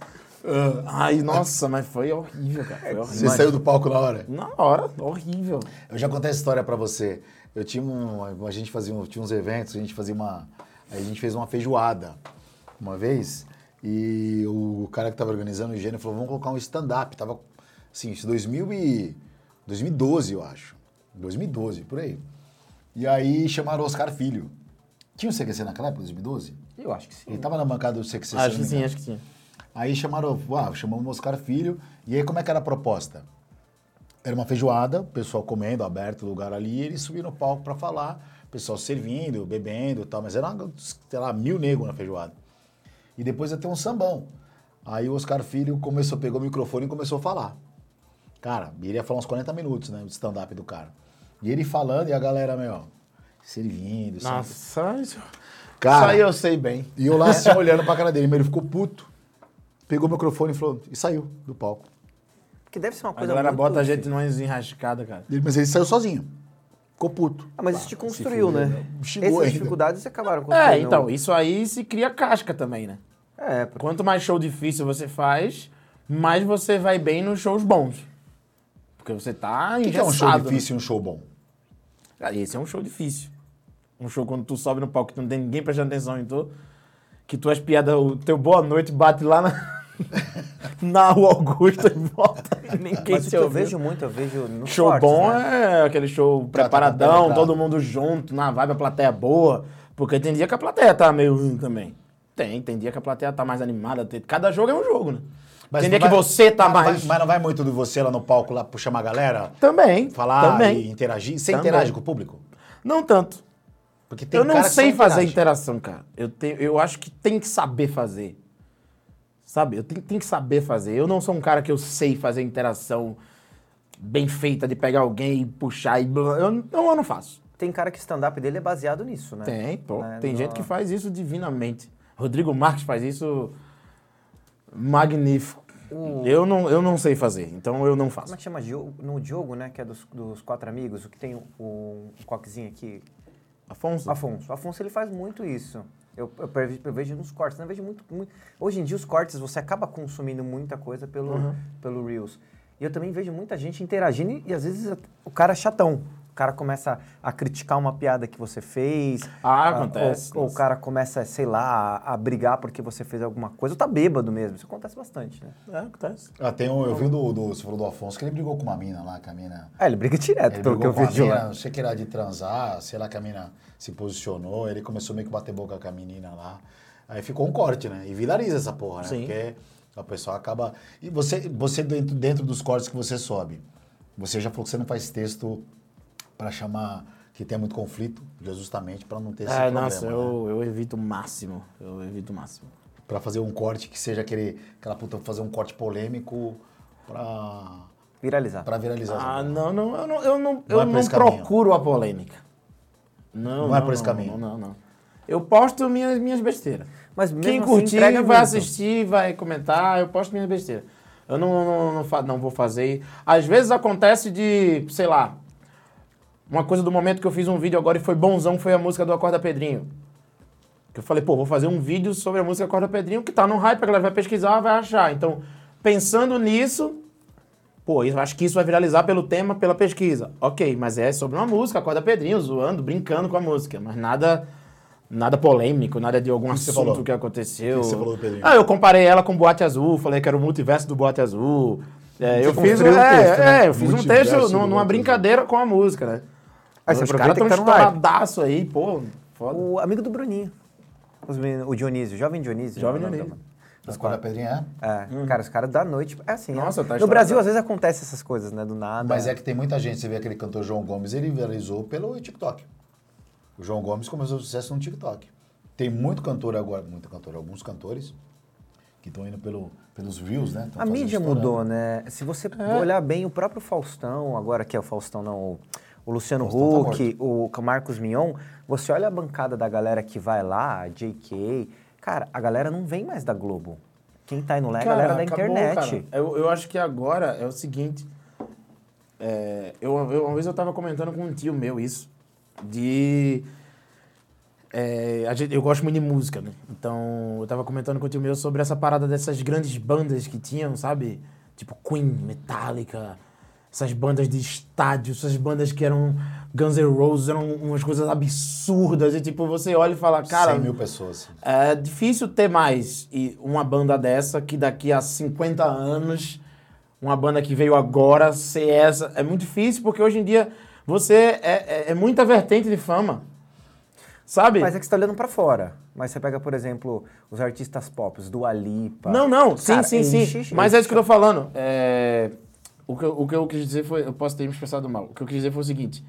Ai, nossa, mas foi horrível, cara. Foi Você horrível. saiu do palco na hora? Na hora, horrível. Eu já contei essa história pra você. Eu tinha um, a gente fazia um- tinha uns eventos, a gente fazia uma, a gente fez uma feijoada uma vez e o cara que tava organizando o gênio falou, vamos colocar um stand-up. Tava, assim, isso 2000 e, 2012, eu acho. 2012, por aí. E aí chamaram o Oscar Filho. Tinha o CQC naquela época, 2012? Eu acho que sim. Ele tava na bancada do CQC, Acho que sim, acho que sim. Aí chamaram, uau, chamamos o Oscar Filho. E aí como é que era a proposta? Era uma feijoada, o pessoal comendo, aberto o lugar ali, e eles subiram no palco pra falar, o pessoal servindo, bebendo e tal, mas era, sei lá, mil negros na feijoada. E depois ia ter um sambão. Aí o Oscar Filho começou, pegou o microfone e começou a falar. Cara, ele ia falar uns 40 minutos, né, de stand-up do cara. E ele falando e a galera, meu, servindo? Nossa, isso, Cara, isso aí eu sei bem. E eu lá [LAUGHS] assim, olhando pra cara dele, mas ele ficou puto. Pegou o microfone e falou, e saiu do palco. Porque deve ser uma A coisa galera muito bota a gente difícil. numa enrascada, cara. Ele- Mas ele saiu sozinho. Ficou puto. Ah, mas isso te construiu, fudeu, né? né? Xingou Essas ainda. dificuldades acabaram construindo. É, então, isso aí se cria casca também, né? É, porque Quanto mais show difícil você faz, mais você vai bem nos shows bons. Porque você tá O que, que é um show né? difícil e um show bom? Ah, Esse é um show difícil. Um show quando tu sobe no palco que não tem ninguém prestando atenção em tu, que tuas piadas, o teu boa noite bate lá na, [LAUGHS] na Rua Augusta e volta [LAUGHS] e ninguém mas que eu ouve. vejo muito, eu vejo no Show bom é aquele show tá preparadão, penetrado. todo mundo junto, na vibe, a plateia boa. Porque tem dia que a plateia tá meio ruim também. Tem, tem dia que a plateia tá mais animada. tem- Cada jogo é um jogo, né? Dia não que vai- você tá mas- mais... Mas não vai muito de você lá no palco lá pra chamar a galera? Também, Falar também. e interagir? Você Também. interage com o público? Não tanto. Porque tem eu não cara que sei fazer interage. interação, cara. Eu, tenho, eu acho que tem que saber fazer. Sabe? Eu tenho, tenho que saber fazer. Eu não sou um cara que eu sei fazer interação bem feita de pegar alguém e puxar e... blá. Eu, não, eu não faço. Tem cara que o stand-up dele é baseado nisso, né? Tem, pô. Né, Tem no- gente que faz isso divinamente. Rodrigo Marques faz isso magnífico. Eu, não, eu não sei fazer, então eu não Como faço. é que chama? Diogo- No Diogo, né? Que é dos, dos quatro amigos, o que tem o, o, coquezinho aqui. Afonso? Afonso. Afonso, ele faz muito isso. Eu, eu, eu vejo nos cortes, né? Eu vejo muito, muito- Hoje em dia, os cortes, você acaba consumindo muita coisa pelo, Uhum. pelo Reels. E eu também vejo muita gente interagindo e, e, às vezes, o cara é chatão. O cara começa a, criticar uma piada que você fez. Ah, a- acontece, Ou, ou o cara começa, sei lá, a, a brigar porque você fez alguma coisa. Ou tá bêbado mesmo. Isso acontece bastante, né? É, acontece. Ah, tem um, eu vi do, do, você falou do Afonso, que ele brigou com uma mina lá, que a mina... É, ele briga direto, Ele pelo que eu com vejo mina, lá. não sei que era de transar, sei lá que a mina se posicionou, ele começou meio que bater boca com a menina lá. Aí ficou um corte, né? E viraliza essa porra, né? Sim. Porque a pessoa acaba. E você, você dentro, dentro dos cortes que você sobe, você já falou que você não faz texto pra chamar que tem muito conflito, justamente pra não ter esse É, problema. nossa, né? eu, eu evito o máximo. Eu evito o máximo. Pra fazer um corte que seja aquele. Aquela puta, fazer um corte polêmico pra, Viralizar. pra viralizar. Ah, não, não, eu não, eu não, Não eu é não procuro a polêmica. Não, Não é por esse caminho. Não, não, não. Eu posto minhas, minhas besteiras. Mas mesmo Quem assim, curtir vai muito. assistir, vai comentar, eu posto minhas besteiras. Eu não, não, não, não vou fazer. Às vezes acontece de, sei lá, uma coisa do momento que eu fiz um vídeo agora e foi bonzão, foi a música do Acorda Pedrinho. Que eu falei, pô, vou fazer um vídeo sobre a música Acorda Pedrinho, que tá no hype, a galera vai pesquisar, vai achar. Então, pensando nisso, Pô, eu acho que isso vai viralizar pelo tema, pela pesquisa. Ok, mas é sobre uma música, acorda Pedrinho, zoando, brincando com a música. Mas nada nada polêmico, nada de algum assunto falou? que aconteceu. O que você falou do Pedrinho? Ah, eu comparei ela com Boate Azul, falei que era o multiverso do Boate Azul. É, eu fiz, um é, texto, né? é, eu fiz um texto numa brincadeira com a música, né? Aí você aproveita caras que estão tá no hype. estouradaço aí, pô. Foda. O amigo do Bruninho. Os meninos- o Dionísio, jovem Dionísio. Jovem Dionísio. da- quando a Pedrinha é? É, cara, os caras da noite. É assim. Nossa, é. tá No Brasil, às vezes acontece essas coisas, né? Do nada. Mas é que tem muita gente, você vê aquele cantor João Gomes, ele viralizou pelo TikTok. O João Gomes começou o sucesso no TikTok. Tem muito cantor agora, muito cantor, alguns cantores que estão indo pelo, pelos views, né? Tão A mídia estourando. mudou, né? Se você É. olhar bem, o próprio Faustão, agora que é o Faustão, não, o, o Luciano tá Huck, o Marcos Mion, você olha a bancada da galera que vai lá, a JK, cara, a galera não vem mais da Globo. Quem tá indo lá é a galera da acabou, internet. Eu, eu acho que agora é o seguinte. é, eu, eu- uma vez eu tava comentando com um tio meu isso. De. é, gente- eu gosto muito de música, né? Então, eu tava comentando com o tio meu sobre essa parada dessas grandes bandas que tinham, sabe? Tipo Queen, Metallica, essas bandas de estádio, essas bandas que eram Guns N' Roses, eram umas coisas absurdas. E tipo, você olha e fala, cara. 100 mil pessoas. É difícil ter mais e uma banda dessa que daqui a 50 anos, uma banda que veio agora ser essa. É muito difícil porque hoje em dia você é, é, é muita vertente de fama. Sabe? Mas é que você tá olhando pra fora. Mas você pega, por exemplo, os artistas pop, os do Alipa. Não, não, sim, Cara, sim, sim. enche, Mas é enche. isso que eu tô falando. É, O, que eu, o que eu quis dizer foi. Eu posso ter me expressado mal. O que eu quis dizer foi o seguinte: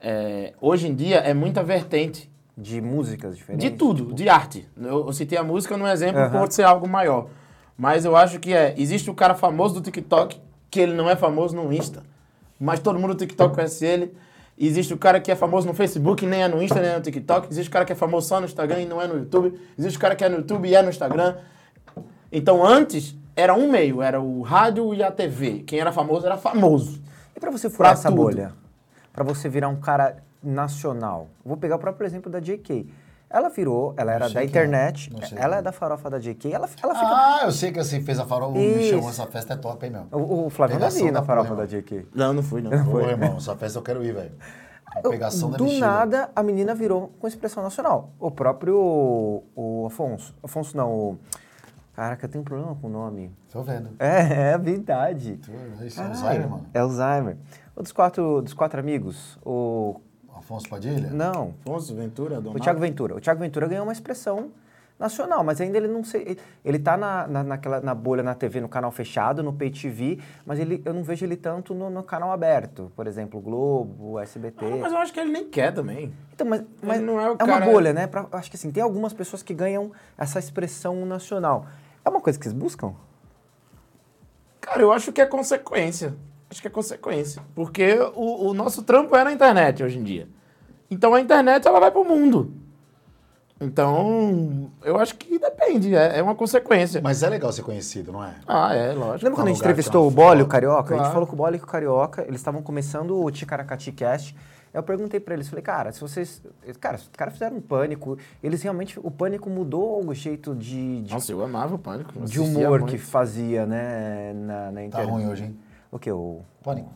é, hoje em dia é muita vertente De músicas diferentes. De tudo, de arte. Eu, eu citei a música num exemplo, pode ser algo maior. Mas eu acho que é. Existe o cara famoso do TikTok, que ele não é famoso no Insta. Mas todo mundo do TikTok conhece ele. Existe o cara que é famoso no Facebook, nem é no Insta, nem é no TikTok. Existe o cara que é famoso só no Instagram e não é no YouTube. Existe o cara que é no YouTube e é no Instagram. Então antes era um meio, era o rádio e a TV. Quem era famoso era famoso. E pra você furar Pra essa tudo. bolha? Pra você virar um cara nacional? Vou pegar o próprio exemplo da JK. Ela virou, ela era da é. internet, Não sei ela é é. da farofa da JK, ela, ela fica... Ah, eu sei que assim fez a farofa, me Isso. chamou, essa festa é top, hein, meu? O, o Flávio Pegação Davi na da farofa porra, da JK. Não, não fui, não. Ô, irmão, essa festa eu quero ir, velho. Pegação da Do bexiga. nada, a menina virou com expressão nacional. O próprio o Afonso. Afonso não, o... Caraca, eu tenho um problema com o nome. Tô vendo. É, é verdade. Tô- Esse é Alzheimer, mano. É Alzheimer. O dos quatro, dos quatro amigos, o... Afonso Padilha? Não, Afonso, Ventura, O Donato. Thiago Ventura. O Thiago Ventura ganhou uma expressão nacional, mas ainda ele não sei. Ele tá na, na, naquela, na bolha na TV, no canal fechado, no Pay TV, mas ele, eu não vejo ele tanto no, no canal aberto. Por exemplo, Globo, SBT. Ah, mas eu acho que ele nem quer também. Então, mas, mas não é o uma cara- bolha, né? Pra- acho que assim, tem algumas pessoas que ganham essa expressão nacional. É uma coisa que eles buscam? Cara, eu acho que é consequência. Acho que é consequência. Porque o, o nosso trampo é na internet hoje em dia. Então a internet ela vai pro mundo. Então, eu acho que depende, é, é uma consequência. Mas é legal ser conhecido, não é? Ah, é, lógico. Lembra quando a gente entrevistou tem o Bolle, o. Carioca? A gente Claro. falou com o Bolle e com o Carioca, eles estavam começando o Ticaracati Cast. Eu perguntei pra eles, falei, cara, se vocês... Cara, os caras fizeram um pânico, eles realmente... O pânico mudou o jeito de, de, Nossa, eu amava o Pânico. eu de humor muito. que fazia, né, na, na Tá internet. ruim hoje, hein? O que? O... Pânico.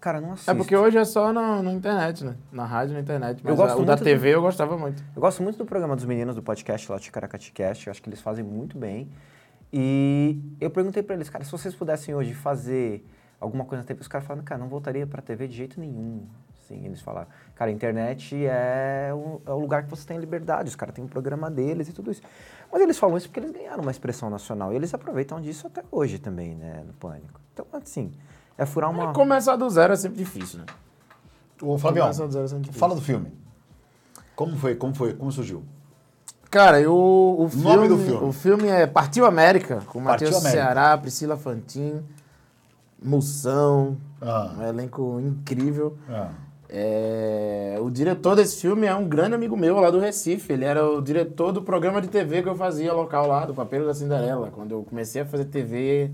Cara, eu não assisto. É porque hoje é só na, na internet, né? Na rádio, na internet. Mas gosto a- o da muito do- TV eu gostava muito. Eu gosto muito do programa dos meninos do podcast lá, o Ticaracati Cast. Eu acho que eles fazem muito bem. E eu perguntei pra eles, cara, se vocês pudessem hoje fazer alguma coisa na TV, os caras falaram, cara, não voltaria pra TV de jeito nenhum. Sim, eles falaram, cara, a internet é o, é o lugar que você tem liberdade, os caras têm um programa deles e tudo isso. Mas eles falam isso porque eles ganharam uma expressão nacional e eles aproveitam disso até hoje também, né, no Pânico. Então, assim, é furar uma... Começar do zero é sempre difícil, né? Ô, Flavião, Começar do zero é sempre difícil. fala do filme. Como foi? Como foi? Como surgiu? Cara, eu, o, filme, Nome do filme. O filme é Partiu América, com Matheus. Ceará, Priscila Fantin, Moção, Ah. um elenco incrível. Ah. É, o diretor desse filme é um grande amigo meu lá do Recife. Ele era o diretor do programa de TV que eu fazia local lá, do Papel da Cinderela. Quando eu comecei a fazer TV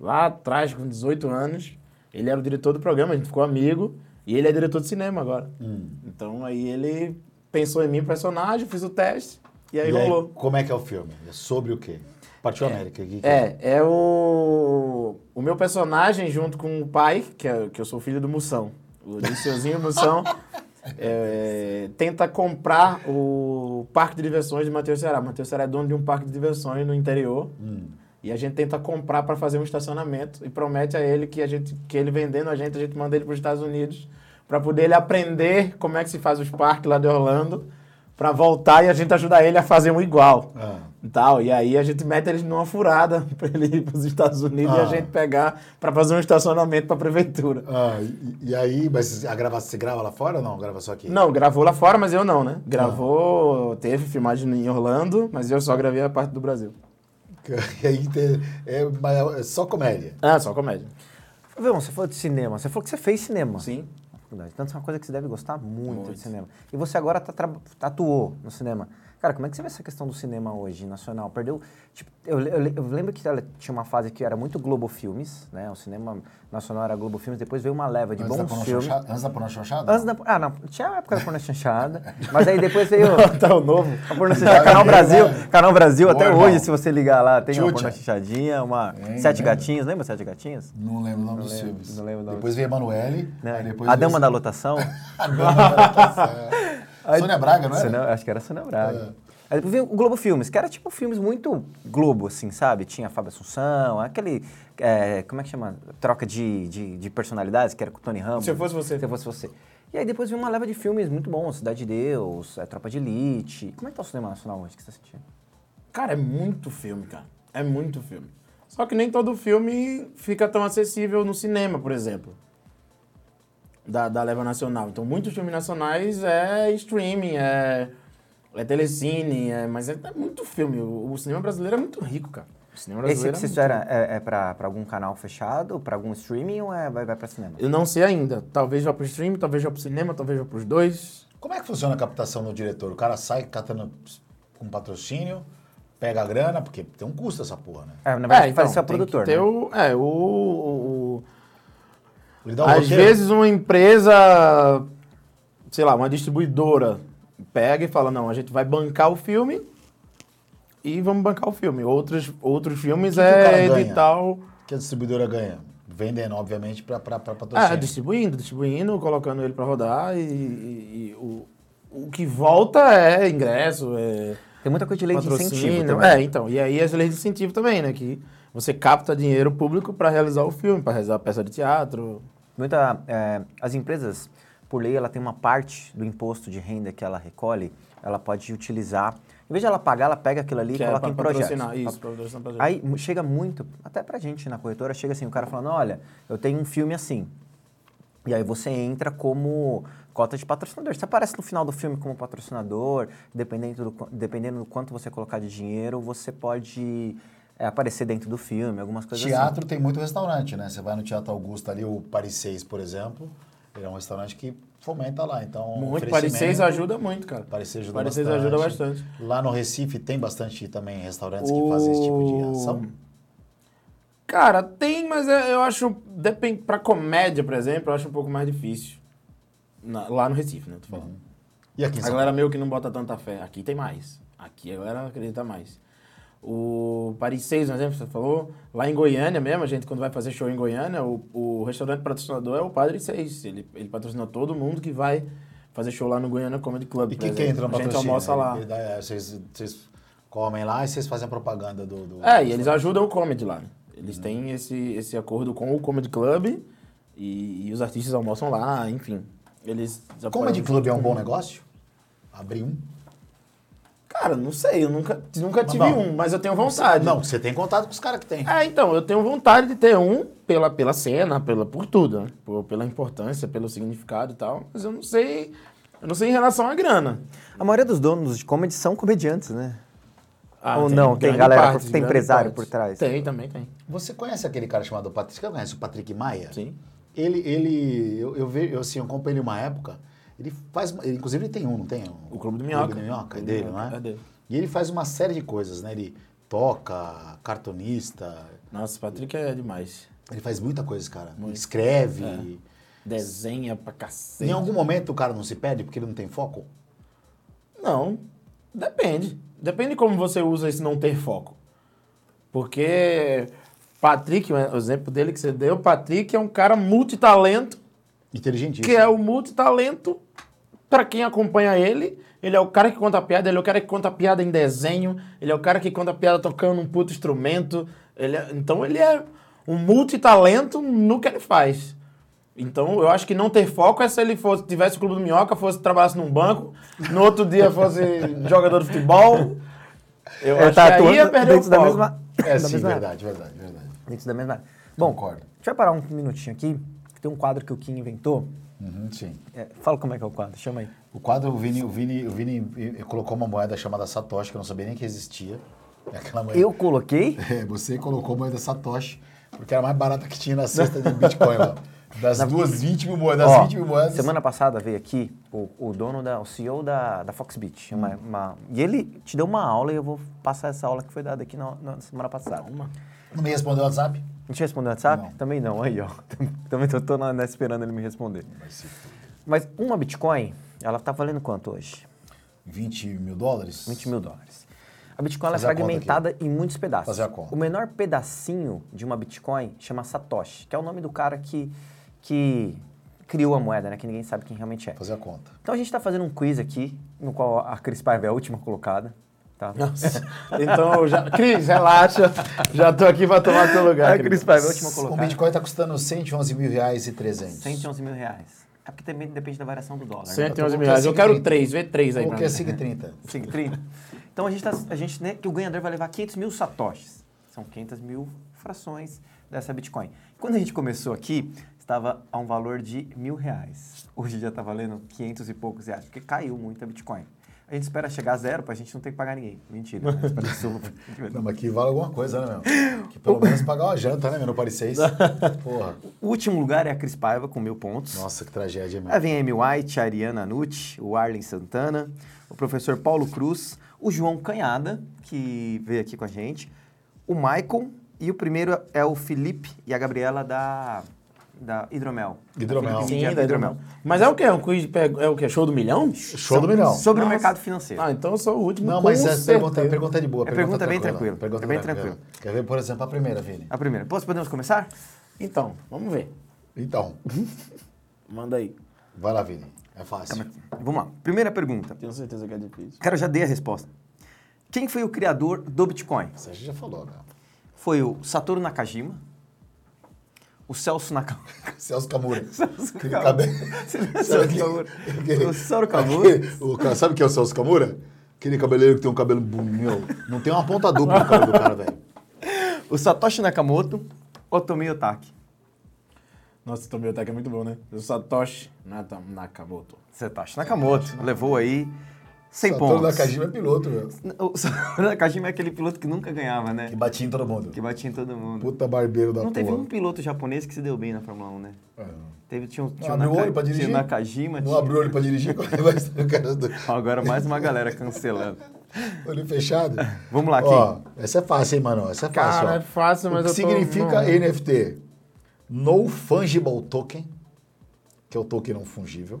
lá atrás, com 18 anos, ele era o diretor do programa, a gente ficou amigo. E ele é diretor de cinema agora. Hum. Então aí ele pensou em mim, personagem, fiz o teste e aí E aí, rolou. como é que é o filme? É sobre o quê? Partiu América. que- que- É, é o, o meu personagem junto com o pai, que, é, que eu sou filho do Moção. O Liceuzinho Moção é, tenta comprar o parque de diversões de Matheus Ceará. Matheus Ceará é dono de um parque de diversões no interior. E a gente tenta comprar para fazer um estacionamento e promete a ele que, a gente, que ele vendendo a gente, a gente manda ele para os Estados Unidos para poder ele aprender como é que se faz os parques lá de Orlando para voltar e a gente ajudar ele a fazer um igual Ah. e tal. E aí a gente mete eles numa furada [LAUGHS] para ele ir para os Estados Unidos e Ah. a gente pegar para fazer um estacionamento para a prefeitura. Ah, e, e aí, mas a grava, você grava lá fora ou não? Grava só aqui? Não, gravou lá fora, mas eu não, né? Gravou, teve filmagem em Orlando, mas eu só gravei a parte do Brasil. [LAUGHS] E aí é, mas é só comédia. Ah, só comédia. Fabião, você falou de cinema. Você falou que você fez cinema. Sim. Faculdade. Tanto é uma coisa que você deve gostar muito, Muito. de cinema. E você agora tá- atuou no cinema. Cara, como é que você vê essa questão do cinema hoje, nacional? Perdeu. Tipo, eu, eu, eu lembro que tinha uma fase que era muito Globo Filmes, né? O cinema nacional era Globo Filmes, depois veio uma leva de Antes bons filmes. Antes da pornô chanchada? Antes da. Ah, não. Tinha a época da porno chanchada, mas aí depois veio. [LAUGHS] Tá o novo. A porno chanchada, Canal Brasil, Canal Brasil, Boa, até irmão. hoje, se você ligar lá, tem uma porno chanchadinha, uma. Tem, Sete né? Gatinhos, lembra Sete Gatinhos? Não lembro o nome dos filmes. não lembro o nome Depois veio Emanuele. Né? A Dama da [LAUGHS] Lotação. A Dama da Lotação. [LAUGHS] Sônia Braga, não era? Sônia- acho que era Sônia Braga. É. Aí depois veio o Globo Filmes, que era tipo filmes muito Globo, assim, sabe? Tinha Fábio Assunção, aquele. é, como é que chama? Troca de, de, de personalidades, que era com o Tony Ramos. Se eu fosse você. Se eu fosse você. E aí depois veio uma leva de filmes muito bons, Cidade de Deus, é, Tropa de Elite. Como é que tá o cinema nacional hoje que você tá sentindo? Cara, é muito filme, cara. É muito filme. Só que nem todo filme fica tão acessível no cinema, por exemplo. Da, da leva nacional. Então, muitos filmes nacionais é streaming, é, é telecine, é, mas é, é muito filme. O, o cinema brasileiro é muito rico, cara. O cinema Esse brasileiro que é você muito espera é, é pra, pra algum canal fechado, pra algum streaming ou é, vai, vai pra cinema? Eu não sei ainda. Talvez vá pro streaming, talvez vá pro cinema, talvez vá pros dois. Como é que funciona a captação do diretor? O cara sai catando com patrocínio, pega a grana, porque tem um custo essa porra, né? É, na verdade, faz isso a tem que produtor, né? o, é, o- o, Às roteiro. vezes uma empresa, sei lá, uma distribuidora pega e fala, não, a gente vai bancar o filme e vamos bancar o filme. Outros, outros filmes que é ganha? editar o... que a distribuidora ganha? Vendendo, obviamente, para patrocínio. Ah, distribuindo, distribuindo, colocando ele pra rodar e, e- e o, o que volta é ingresso, é Tem muita coisa de lei de incentivo patrocínio. também. É, então, e aí as leis de incentivo também, né, que você capta dinheiro público pra realizar o filme, pra realizar a peça de teatro. Muita, é, as empresas, por lei, ela tem uma parte do imposto de renda que ela recolhe, ela pode utilizar. Em vez de ela pagar, ela pega aquilo ali e Que é coloca pra em projetos. isso, pra projetos. Aí chega muito, até pra gente na corretora, chega assim, o cara falando, olha, eu tenho um filme assim. E aí você entra como cota de patrocinador. Você aparece no final do filme como patrocinador, dependendo do, dependendo do quanto você colocar de dinheiro, você pode é, aparecer dentro do filme, algumas coisas assim. Teatro tem muito restaurante, né? Você vai no Teatro Augusto ali, o Paris 6, por exemplo, ele é um restaurante que fomenta lá, então... Muito, Paris 6 ajuda muito, cara. Paris 6 ajuda Paris 6 bastante. ajuda bastante. Lá no Recife tem bastante também restaurantes que fazem esse tipo de ação. Cara, tem, mas é- eu acho, depende, pra comédia, por exemplo, eu acho um pouco mais difícil. Na- lá no Recife, né, tô falando. E aqui A galera meio que não bota tanta fé. Aqui tem mais. Aqui a galera acredita mais. O Paris 6, por exemplo, você falou, lá em Goiânia mesmo, a gente quando vai fazer show em Goiânia, o, o restaurante patrocinador é o Padre 6. Ele, ele patrocina todo mundo que vai fazer show lá no Goiânia Comedy Club. E quem que entra no A gente almoça lá. É, vocês, vocês comem lá e vocês fazem a propaganda do... do É, e eles ajudam o comedy lá. Eles têm esse, esse acordo com o Comedy Club e, e os artistas almoçam lá, enfim. Eles Comedy Club é um bom negócio? Abrir um? Cara, não sei, eu nunca, nunca tive não. um, mas eu tenho vontade. Não, você tem contato com os caras que tem. É, então, eu tenho vontade de ter um pela, pela cena, pela, por tudo, né? Por- pela importância, pelo significado e tal. Mas eu não sei. Eu não sei em relação à grana. A maioria dos donos de comedy são comediantes, né? Ah, Ou não, tem galera parte, tem empresário parte. por trás? Tem, também tem. Você conhece aquele cara chamado Patrick? Você conhece o Patrick Maia? Sim. Ele, ele, eu, eu, ve- eu, assim, eu acompanhei ele uma época. Ele faz, ele, inclusive ele tem um, não tem? O Clube do Minhoca. Clube do Minhoca, é dele, não é? é dele. E ele faz uma série de coisas, né? Ele toca, cartunista, Nossa, o Patrick é demais. ele faz muita coisa, cara. Ele escreve. Desenha pra cacete. Em algum momento o cara não se perde porque ele não tem foco? Não, depende. Depende como você usa esse não ter foco. Porque Patrick, o exemplo dele que você deu, Patrick é um cara multitalento, Inteligentíssimo. que é o multitalento para quem acompanha ele. Ele é o cara que conta piada, ele é o cara que conta piada em desenho, ele é o cara que conta piada tocando um puto instrumento. Ele é- então ele é um multitalento no que ele faz. Então eu acho que não ter foco é se ele fosse, tivesse o clube do Minhoca, fosse trabalhasse num banco, no outro dia fosse [LAUGHS] jogador de futebol. Eu É, acho tá que aí ia perder o dentro da foco. mesma... É, [LAUGHS] da sim, mesma- verdade, verdade, verdade. Dentro da mesma... Bom, Concordo. a gente vai parar um minutinho aqui, tem um quadro que o Kim inventou. Uhum, sim. É, fala como é que é o quadro, chama aí. O quadro, o Vini, o Vini, o Vini eh, colocou uma moeda chamada Satoshi, que eu não sabia nem que existia. É aquela moeda. Eu coloquei... [LAUGHS] É, você colocou a moeda Satoshi, porque era a mais barata que tinha na cesta de Bitcoin lá. Das duas 20 mil moedas, das Ó, 20 mil moedas. Semana passada veio aqui o, o dono, da, o CEO da, da Foxbit. Hum. Uma, uma- e ele te deu uma aula e eu vou passar essa aula que foi dada aqui na, na semana passada. Não me respondeu o WhatsApp? Não te respondeu no WhatsApp? Não. Também não, aí ó. [LAUGHS] Também tô, tô na- na esperando ele me responder. Mas uma Bitcoin, ela tá valendo quanto hoje? 20 mil dólares? 20 mil dólares. A Bitcoin ela é fragmentada em muitos pedaços. Fazer a conta. O menor pedacinho de uma Bitcoin chama Satoshi, que é o nome do cara que, que criou a moeda, né? Que ninguém sabe quem realmente é. Fazer a conta. Então a gente está fazendo um quiz aqui, no qual a Cris Paiva é a última colocada. Tá? Nossa. Então, já... Cris, relaxa. Já tô aqui pra tomar teu lugar. A Cris é a última O. Bitcoin está custando 111 mil reais e 300. 111 mil reais. É porque também depende da variação do dólar. né? 111 mil reais. Eu quero três, vê três aí O pra que é mim. 5,30? 5,30. [LAUGHS] Então a gente, tá, a gente né, que o ganhador vai levar 500 mil satoshis. São 500 mil frações dessa Bitcoin. Quando a gente começou aqui, estava a um valor de mil reais. Hoje já está valendo 500 e poucos reais, porque caiu muito a Bitcoin. A gente espera chegar a zero para a gente não ter que pagar ninguém. Mentira. né? [LAUGHS] Não, mas que vale alguma coisa, né, meu? Que pelo menos pagar uma janta, né, meu? No Paris 6. [LAUGHS] Porra. O último lugar é a Cris Paiva, com mil pontos. Nossa, que tragédia, meu. Aí vem a Amy White, a Ariana Nucci, o Arlen Santana, o professor Paulo Cruz, o João Canhada, que veio aqui com a gente, o Michael e o primeiro é o Felipe e a Gabriela da, da Hidromel. Hidromel. Sim, da Hidromel. Mas é o quê? É um quiz É o quê? Show do milhão? Show do milhão. Sobre o Nossa. mercado financeiro. Ah, então eu sou o último. Não, mas essa pergunta, certeza. pergunta é de boa. É pergunta bem tranquila. Pergunta é bem tranquila. tranquilo. Quer ver, por exemplo, a primeira, Vini? A primeira. Posso, podemos começar? Então, vamos ver. Então, [LAUGHS] Manda aí. vai lá, Vini. É fácil. Vamos lá. Primeira pergunta. Tenho certeza que é difícil. Cara, eu já dei a resposta. Quem foi o criador do Bitcoin? A gente já falou, né? Foi o Satoru Nakajima, o Celso Nakamura. [LAUGHS] Celso Camura. [LAUGHS] Celso Camura. é Celso Camura? O Celso Camura. aquele- Sabe o que é o Celso Camura? Aquele cabeleireiro que tem um cabelo... Meu, não tem uma ponta dupla no cabelo do cara, velho. O Satoshi Nakamoto, Otomi Otaki. Nossa, o Tomiotek é muito bom, né? O Satoshi Nakamoto. Satoshi Nakamoto levou aí 100 Satoru pontos. Nakajima é piloto, meu. [LAUGHS] O Satoru Nakajima é aquele piloto que nunca ganhava, né? Que batia em todo mundo. Que batia em todo mundo. Puta barbeiro da Não porra. teve um piloto japonês que se deu bem na Fórmula 1, né? É. Teve, tinha, Não tinha, o abriu o Naka- olho pra dirigir? tinha o Nakajima. Não tinha- abriu o olho pra dirigir, como é que vai estar o cara do Agora mais uma galera cancelando. [LAUGHS] olho fechado? Vamos lá, Ó, Kim. essa é fácil, hein, mano? Essa é fácil, Cara, ó. é fácil, mas o que eu tô- significa não. NFT? No Fungible Token, que é o token não fungível.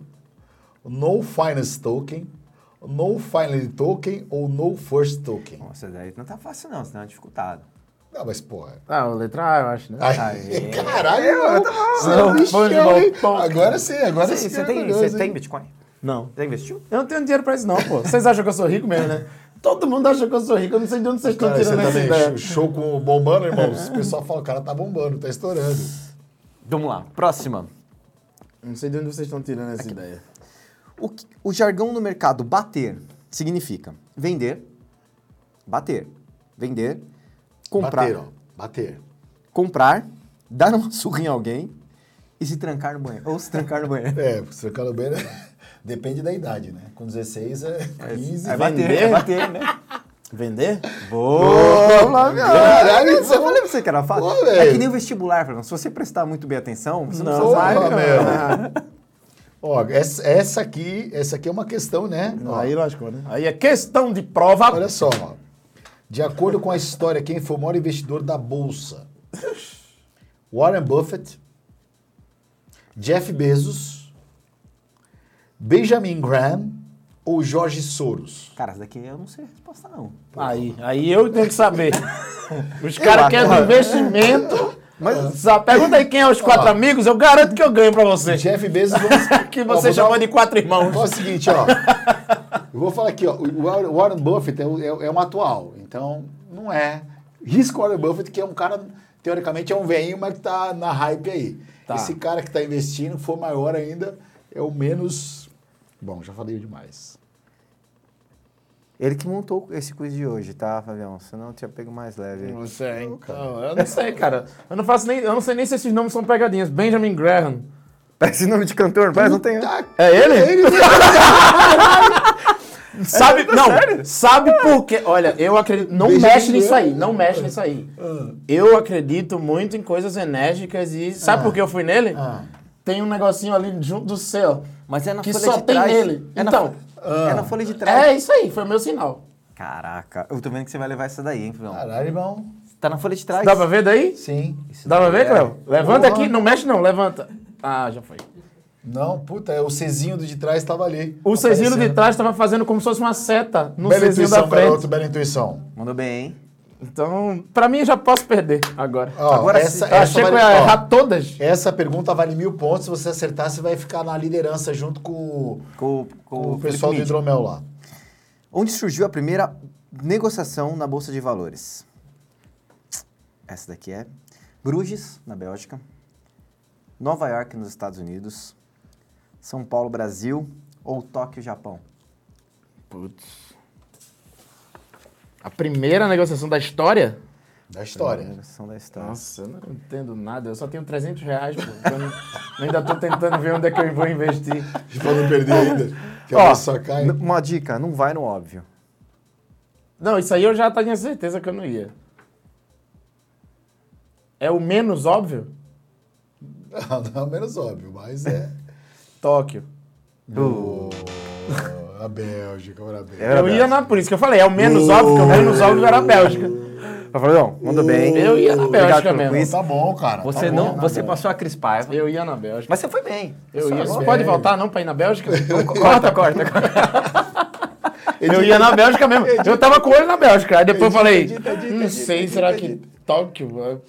No Finance Token. No Finally Token ou No First Token. Nossa, daí não tá fácil não, senão é dificultado. Não, mas, porra... Ah, o letra A, eu acho, né? Ai, Aê. [LAUGHS] caralho, você é Não, um bichão, Fungible hein? Token. Agora sim, agora Você, sim. você é tem, você tem? Bitcoin? Não. Já investiu? Eu não tenho dinheiro pra isso, não, pô. Vocês acham que eu sou rico mesmo, né? Todo mundo acha que eu sou rico. Eu não sei de onde vocês estão Cara, você tirando essa também, ideia. show com bombando, irmão. [LAUGHS] O pessoal fala, o cara tá bombando, tá estourando. Vamos lá, próxima. Não sei de onde vocês estão tirando essa ideia. O, que- o jargão no mercado bater significa vender, bater, vender, comprar, Bater, ó. Bater. comprar, dar uma surra em alguém e se trancar no banheiro. Ou se trancar no banheiro. É, você fica bem, né? Depende da idade, né? Com 16 é 15. É bater, vender? é bater, né? Vender? Boa! Caralho, Eu é- falei pra você que era fácil. Pô, é que nem o vestibular, Fernando. Se você prestar muito bem atenção, você não, Não, precisa vai, saber. Porra, meu. meu. Ó, essa, essa aqui, essa aqui é uma questão, né? Ó, Aí lascou, né? Aí é questão de prova. olha só, ó. De acordo com a história, quem foi o maior investidor da bolsa? [LAUGHS] Warren Buffett, Jeff Bezos, Benjamin Graham ou Jorge Soros? Cara, essa daqui eu não sei a resposta, não. Aí, aí eu tenho que saber. [LAUGHS] Os caras querem investimento. Mas só pergunta aí quem é os quatro Ó. amigos, eu garanto que eu ganho pra você. Jeff Bezos... vamos- [LAUGHS] Que Ó, você vou chamou dar- de quatro irmãos. Então é o seguinte, ó. Eu vou falar aqui, ó. O Warren- Buffett é, é, é um atual. Então, não é. Risco Warren Buffett, que é um cara, teoricamente, é um veinho, mas que tá na hype aí. Tá. Esse cara que tá investindo, for maior ainda, é o menos. Bom, já falei demais. Ele que montou esse quiz de hoje, tá, Fabião? Senão eu tinha pego mais leve. Você, então, eu não sei, cara. Eu não faço nem, eu não sei nem se esses nomes são pegadinhas. Benjamin Graham. Parece nome de cantor, parece, não tem. É ele? [LAUGHS] ele Sabe, não, sabe por quê? Olha, eu acredito, não Benjamin mexe nisso aí, não mexe nisso aí. Eu acredito muito em coisas enérgicas e sabe por que eu fui nele? Ah. Tem um negocinho ali junto do céu. Mas é na Que folha só de tem trás. nele. É Então, na, é na folha de trás. É isso aí, foi o meu sinal. Caraca, eu tô vendo que você vai levar essa daí, hein, Fabião? Caralho, irmão. Tá na folha de trás. Dá pra ver daí? Sim. Dá pra ver, É. Cléo? Levanta Porra. aqui, não mexe não, levanta. Ah, já foi. Não, puta, é o Cezinho do de trás estava ali. O Cezinho de trás tava fazendo como se fosse uma seta no Bela Cezinho da intuição, frente. garoto, bela intuição. Mandou bem, hein? Então, pra mim, eu já posso perder agora. Ó, Agora essa, essa achei que eu vale- ia errar todas. Essa pergunta vale mil pontos. Se você acertar, você vai ficar na liderança junto com, Com, com, com o Felipe pessoal do Mid. hidromel lá. Onde surgiu a primeira negociação na Bolsa de Valores? Essa daqui é Bruges, na Bélgica, Nova York, nos Estados Unidos, São Paulo, Brasil ou Tóquio, Japão? Putz. A primeira negociação da história? Da história. Negociação da história. Nossa, eu não entendo nada. Eu só tenho 300 reais, pô. Eu não- eu ainda tô tentando ver onde é que eu vou investir. Pra não perder ainda. Que a Ó, bolsa só cai. n- uma dica, não vai no óbvio. Não, isso aí eu já tinha certeza que eu não ia. É o menos óbvio? [LAUGHS] Não, não é menos óbvio, mas é. Tóquio. Oh, a Bélgica, olha a Bélgica. Era eu ia na. Por isso que eu falei, é o menos óbvio, que o menos óbvio era a Bélgica. Fabião, mandou bem. Eu ia na Bélgica mesmo. quiz. Tá bom, cara. Você tá não, bom. você passou a Cris Paiva. Eu ia na Bélgica. Mas você foi bem. Eu ia. Você pode voltar não pra ir na Bélgica? [LAUGHS] Corta, corta, corta. Eu ia na Bélgica mesmo. Eu tava com ele na Bélgica. Aí depois eu falei, edita, edita, não edita, sei, edita, será que. Tóquio?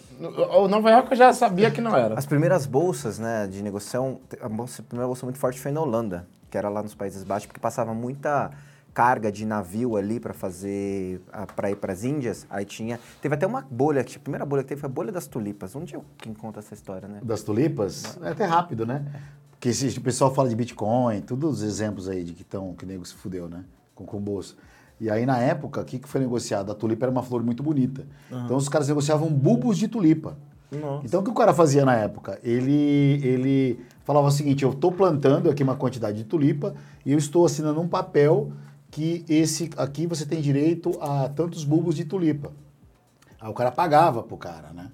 Ou Nova York eu já sabia que não era. As primeiras bolsas né, de negociação, a, bolsa, a primeira bolsa muito forte foi na Holanda, que era lá nos Países Baixos, porque passava muita carga de navio ali para fazer, para ir para as Índias. Aí tinha, teve até uma bolha, que a primeira bolha que teve foi a bolha das tulipas. Onde eu quem conta essa história, né? Das tulipas, é até rápido, né? Porque se o pessoal fala de Bitcoin, todos os exemplos aí de que, tão, que o nego se fudeu, né? Com, com bolsa. E aí, na época, o que, que foi negociado? A tulipa era uma flor muito bonita. Então, os caras negociavam bulbos de tulipa. Nossa. Então, o que o cara fazia na época? Ele, ele falava o seguinte, eu estou plantando aqui uma quantidade de tulipa e eu estou assinando um papel que esse aqui você tem direito a tantos bulbos de tulipa. Aí o cara pagava pro cara, né?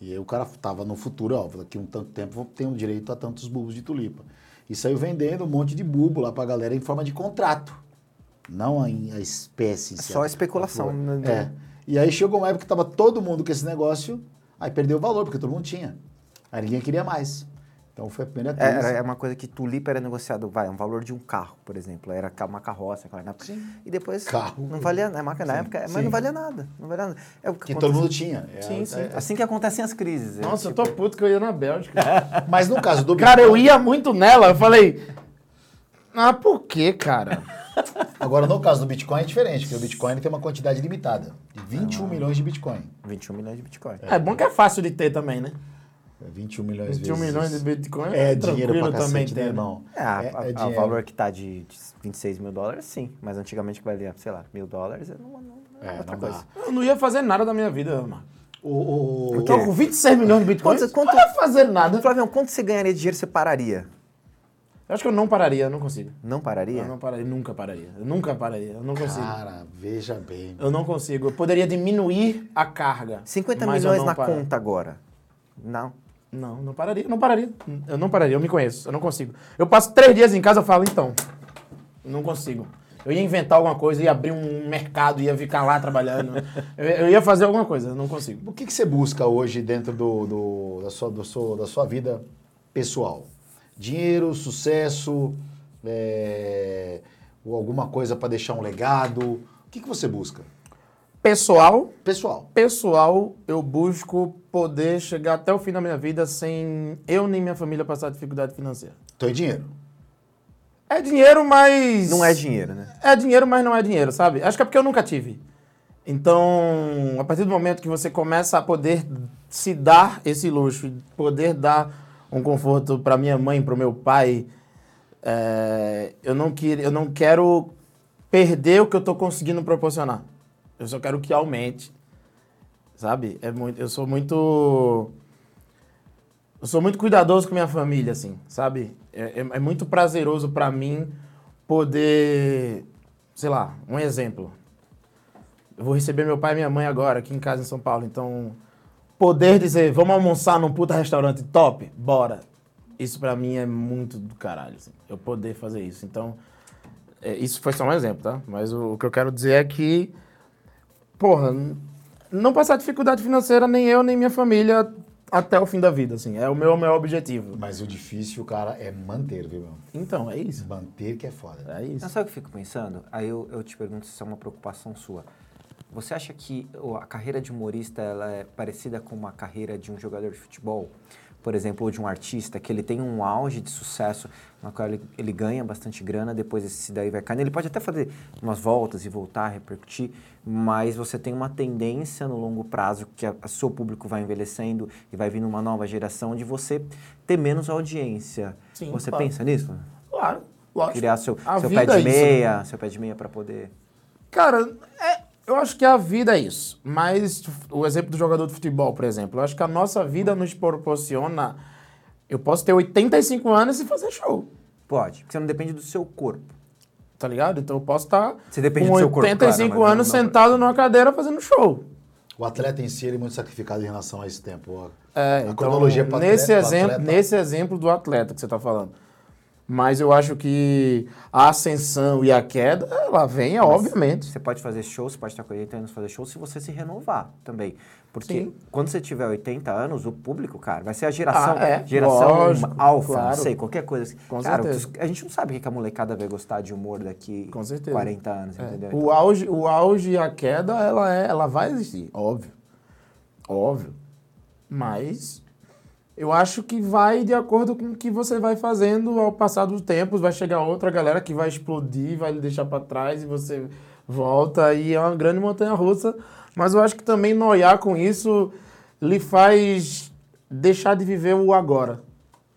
E aí o cara tava no futuro, ó, daqui um tanto tempo vou ter um direito a tantos bulbos de tulipa. E saiu vendendo um monte de bulbo lá pra galera em forma de contrato. Não a, a espécie. si, Só a- especulação, né? É. E aí chegou uma época que tava todo mundo com esse negócio, aí perdeu o valor, porque todo mundo tinha. Aí ninguém queria mais. Então foi a primeira É, crise. Era, é uma coisa que tulipa era negociado, vai, um valor de um carro, por exemplo. Era uma carroça, claro, na época. Sim. E depois Carro. não valia, é marca na Sim, época, mas sim. não valia nada. Não valia nada. É o que que todo mundo tinha. É, Sim, sim. é- Assim que acontecem as crises. é, Nossa, eu tipo, tô puto que eu ia na Bélgica. [LAUGHS] Mas no caso do Cara, eu ia muito nela. Eu falei, ah, por que, cara? [LAUGHS] Agora, no caso do Bitcoin é diferente, porque o Bitcoin tem uma quantidade limitada de 21 milhões de Bitcoin. 21 milhões de Bitcoin. É bom que é fácil de ter também, né? É 21 milhões 21 vezes. milhões de Bitcoin É é dinheiro pra também cacete, né, ter. irmão? É, a- É- a- é a- valor que tá de, de 26 mil dólares, sim. Mas antigamente que valia, sei lá, mil dólares, é não, não, É, outra não coisa. dá. Eu não ia fazer nada da minha vida, mano. O, o, Eu tô com 26 milhões de bitcoins. Quanto- quanto- Não ia fazer nada. Flavião, quanto você ganharia de dinheiro você pararia? Eu acho que eu não pararia, eu não consigo. Não pararia? Eu não pararia, nunca pararia. Eu nunca pararia, eu não consigo. Cara, veja bem. Eu não consigo. Eu poderia diminuir a carga. 50 mas eu milhões não na para- conta agora. Não. Não, não pararia, não pararia. Eu não pararia, eu me conheço, eu não consigo. Eu passo três dias em casa e falo, então, não consigo. Eu ia inventar alguma coisa, ia abrir um mercado, ia ficar lá trabalhando. [LAUGHS] eu, eu ia fazer alguma coisa, eu não consigo. O que, que você busca hoje dentro do, do- da, sua, do seu- da sua vida pessoal? Dinheiro, sucesso, é, Ou alguma coisa para deixar um legado? O que, que você busca? Pessoal, Pessoal. pessoal, eu busco poder chegar até o fim da minha vida sem eu nem minha família passar dificuldade financeira. Então é dinheiro. É dinheiro, mas. Não é dinheiro, né? É dinheiro, mas não é dinheiro, sabe? Acho que é porque eu nunca tive. Então, a partir do momento que você começa a poder se dar esse luxo, poder dar um conforto para minha mãe, para o meu pai, é, eu, não queria, eu não quero perder o que eu estou conseguindo proporcionar. Eu só quero que aumente, sabe? É muito, eu sou muito eu sou muito cuidadoso com minha família, assim, sabe? É, é, é muito prazeroso para mim poder, sei lá, um exemplo. Eu vou receber meu pai e minha mãe agora aqui em casa em São Paulo, então poder dizer, vamos almoçar num puta restaurante top, bora. Isso para mim é muito do caralho, assim, eu poder fazer isso. Então, é, isso foi só um exemplo, tá? Mas o, o que eu quero dizer é que, porra, não passar dificuldade financeira nem eu nem minha família até o fim da vida, assim. É o meu maior objetivo. Mas o difícil, cara, é manter, viu, meu? Então, é isso. Manter que é foda. É isso. Mas sabe o que eu fico pensando? Aí eu, eu te pergunto se isso é uma preocupação sua. Você acha que a carreira de humorista ela é parecida com uma carreira de um jogador de futebol? Por exemplo, ou de um artista, que ele tem um auge de sucesso, na qual ele, ele ganha bastante grana, depois esse daí vai caindo. Ele pode até fazer umas voltas e voltar, repercutir, mas você tem uma tendência no longo prazo, que o seu público vai envelhecendo e vai vindo uma nova geração, de você ter menos audiência. Sim, você claro. pensa nisso? Claro, lógico. criar seu, seu pé de é isso, né? meia, seu pé de meia para poder. Cara, é- eu acho que a vida é isso. Mas o exemplo do jogador de futebol, por exemplo, eu acho que a nossa vida nos proporciona. Eu posso ter 85 anos e fazer show. Pode, porque você não depende do seu corpo. Tá ligado? Então eu posso estar Você depende com do seu corpo, 85 claro, mas anos não- não- sentado numa cadeira fazendo show. O atleta em si ele é muito sacrificado em relação a esse tempo. É, a então, cronologia pro nesse, atleta- pro exemplo, atleta- nesse exemplo do atleta que você está falando. Mas eu acho que a ascensão e a queda, ela vem, obviamente. Você pode fazer show, você pode estar com 80 anos fazer show se você se renovar também. Porque Sim. quando você tiver 80 anos, o público, cara, vai ser a geração, Ah, é, geração lógico, alfa, claro. não sei, qualquer coisa. assim. Com cara, certeza. a gente não sabe o que a molecada vai gostar de humor daqui Com certeza. 40 anos, É. entendeu? O, auge, o auge e a queda, ela, é, ela vai existir, óbvio. Óbvio. Mas eu acho que vai de acordo com o que você vai fazendo ao passar dos tempos. Vai chegar outra galera que vai explodir, vai lhe deixar pra trás e você volta. E é uma grande montanha russa. Mas eu acho que também noiar com isso lhe faz deixar de viver o agora,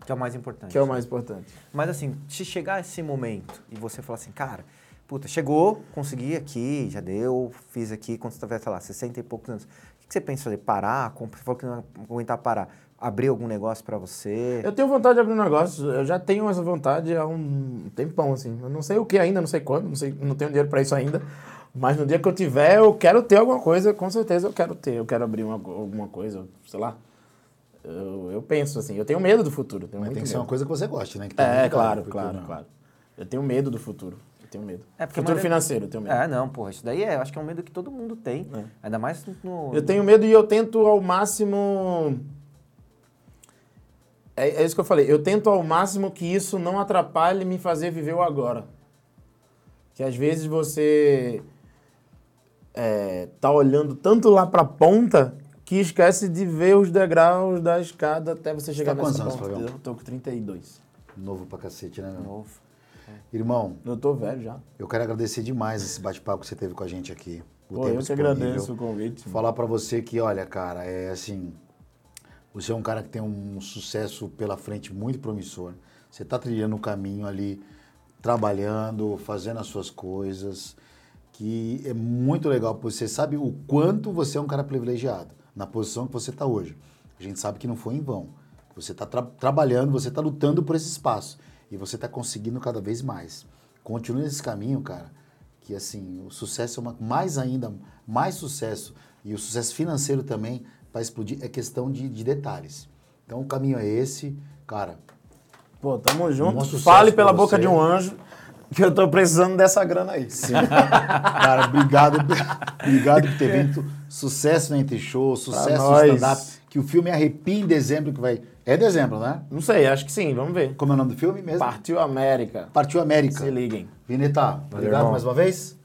Que é o mais importante. que é o mais importante. Mas assim, se chegar esse momento e você falar assim, cara, puta, chegou, consegui aqui, já deu, fiz aqui, quando você tiver, sei lá, 60 e poucos anos, o que você pensa fazer? Parar? Você falou que não aguentar parar. Abrir algum negócio pra você? Eu tenho vontade de abrir um negócio, eu já tenho essa vontade há um tempão, assim. Eu não sei o que ainda, não sei quando, não, sei, não tenho dinheiro pra isso ainda. Mas no dia que eu tiver, eu quero ter alguma coisa, com certeza eu quero ter. Eu quero abrir uma, alguma coisa, sei lá. Eu, eu penso assim, eu tenho medo do futuro. Tenho Mas muito tem que ser uma coisa que você goste, né? Que tá É, claro, claro, não. claro. Eu tenho medo do futuro. Eu tenho medo. É, porque futuro maioria- financeiro, eu tenho medo. É, não, porra, isso daí é, eu acho que é um medo que todo mundo tem. É. Ainda mais no. Eu tenho medo e eu tento ao máximo. É, é isso que eu falei. Eu tento ao máximo que isso não atrapalhe me fazer viver o agora. Que às vezes você é, tá olhando tanto lá pra ponta que esquece de ver os degraus da escada até você chegar tá nessa anos, ponta. Fabião? Eu tô com 32. Novo pra cacete, né, meu? Novo. Irmão, Eu tô velho já. eu quero agradecer demais esse bate-papo que você teve com a gente aqui. o Pô, tempo eu que agradeço o convite. Falar pra você que, olha, cara, é assim. Você é um cara que tem um sucesso pela frente muito promissor. Você tá trilhando o caminho ali, trabalhando, fazendo as suas coisas, que é muito legal. porque Você sabe o quanto você é um cara privilegiado na posição que você tá hoje. A gente sabe que não foi em vão. Você está trabalhando, você está lutando por esse espaço e você está conseguindo cada vez mais. Continue nesse caminho, cara que assim o sucesso é uma, mais ainda mais sucesso e o sucesso financeiro também para explodir é questão de, de detalhes então o caminho é esse cara Pô, tamo junto. Fale pela boca você. de um anjo que eu tô precisando dessa grana aí. sim cara obrigado obrigado por ter vindo sucesso na Entre Show sucesso no stand-up que o filme Arrepia em dezembro, que vai. É dezembro, né? Não sei, acho que sim, vamos ver. Como é o nome do filme mesmo? Partiu América. Partiu América. Se liguem. Vineta, obrigado irmão. mais uma vez.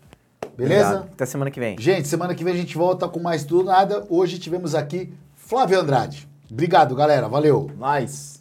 Beleza? Obrigado. Até semana que vem. Gente, semana que vem a gente volta com mais tudo nada. Hoje tivemos aqui Flávio Andrade. Obrigado, galera. Valeu. Nice.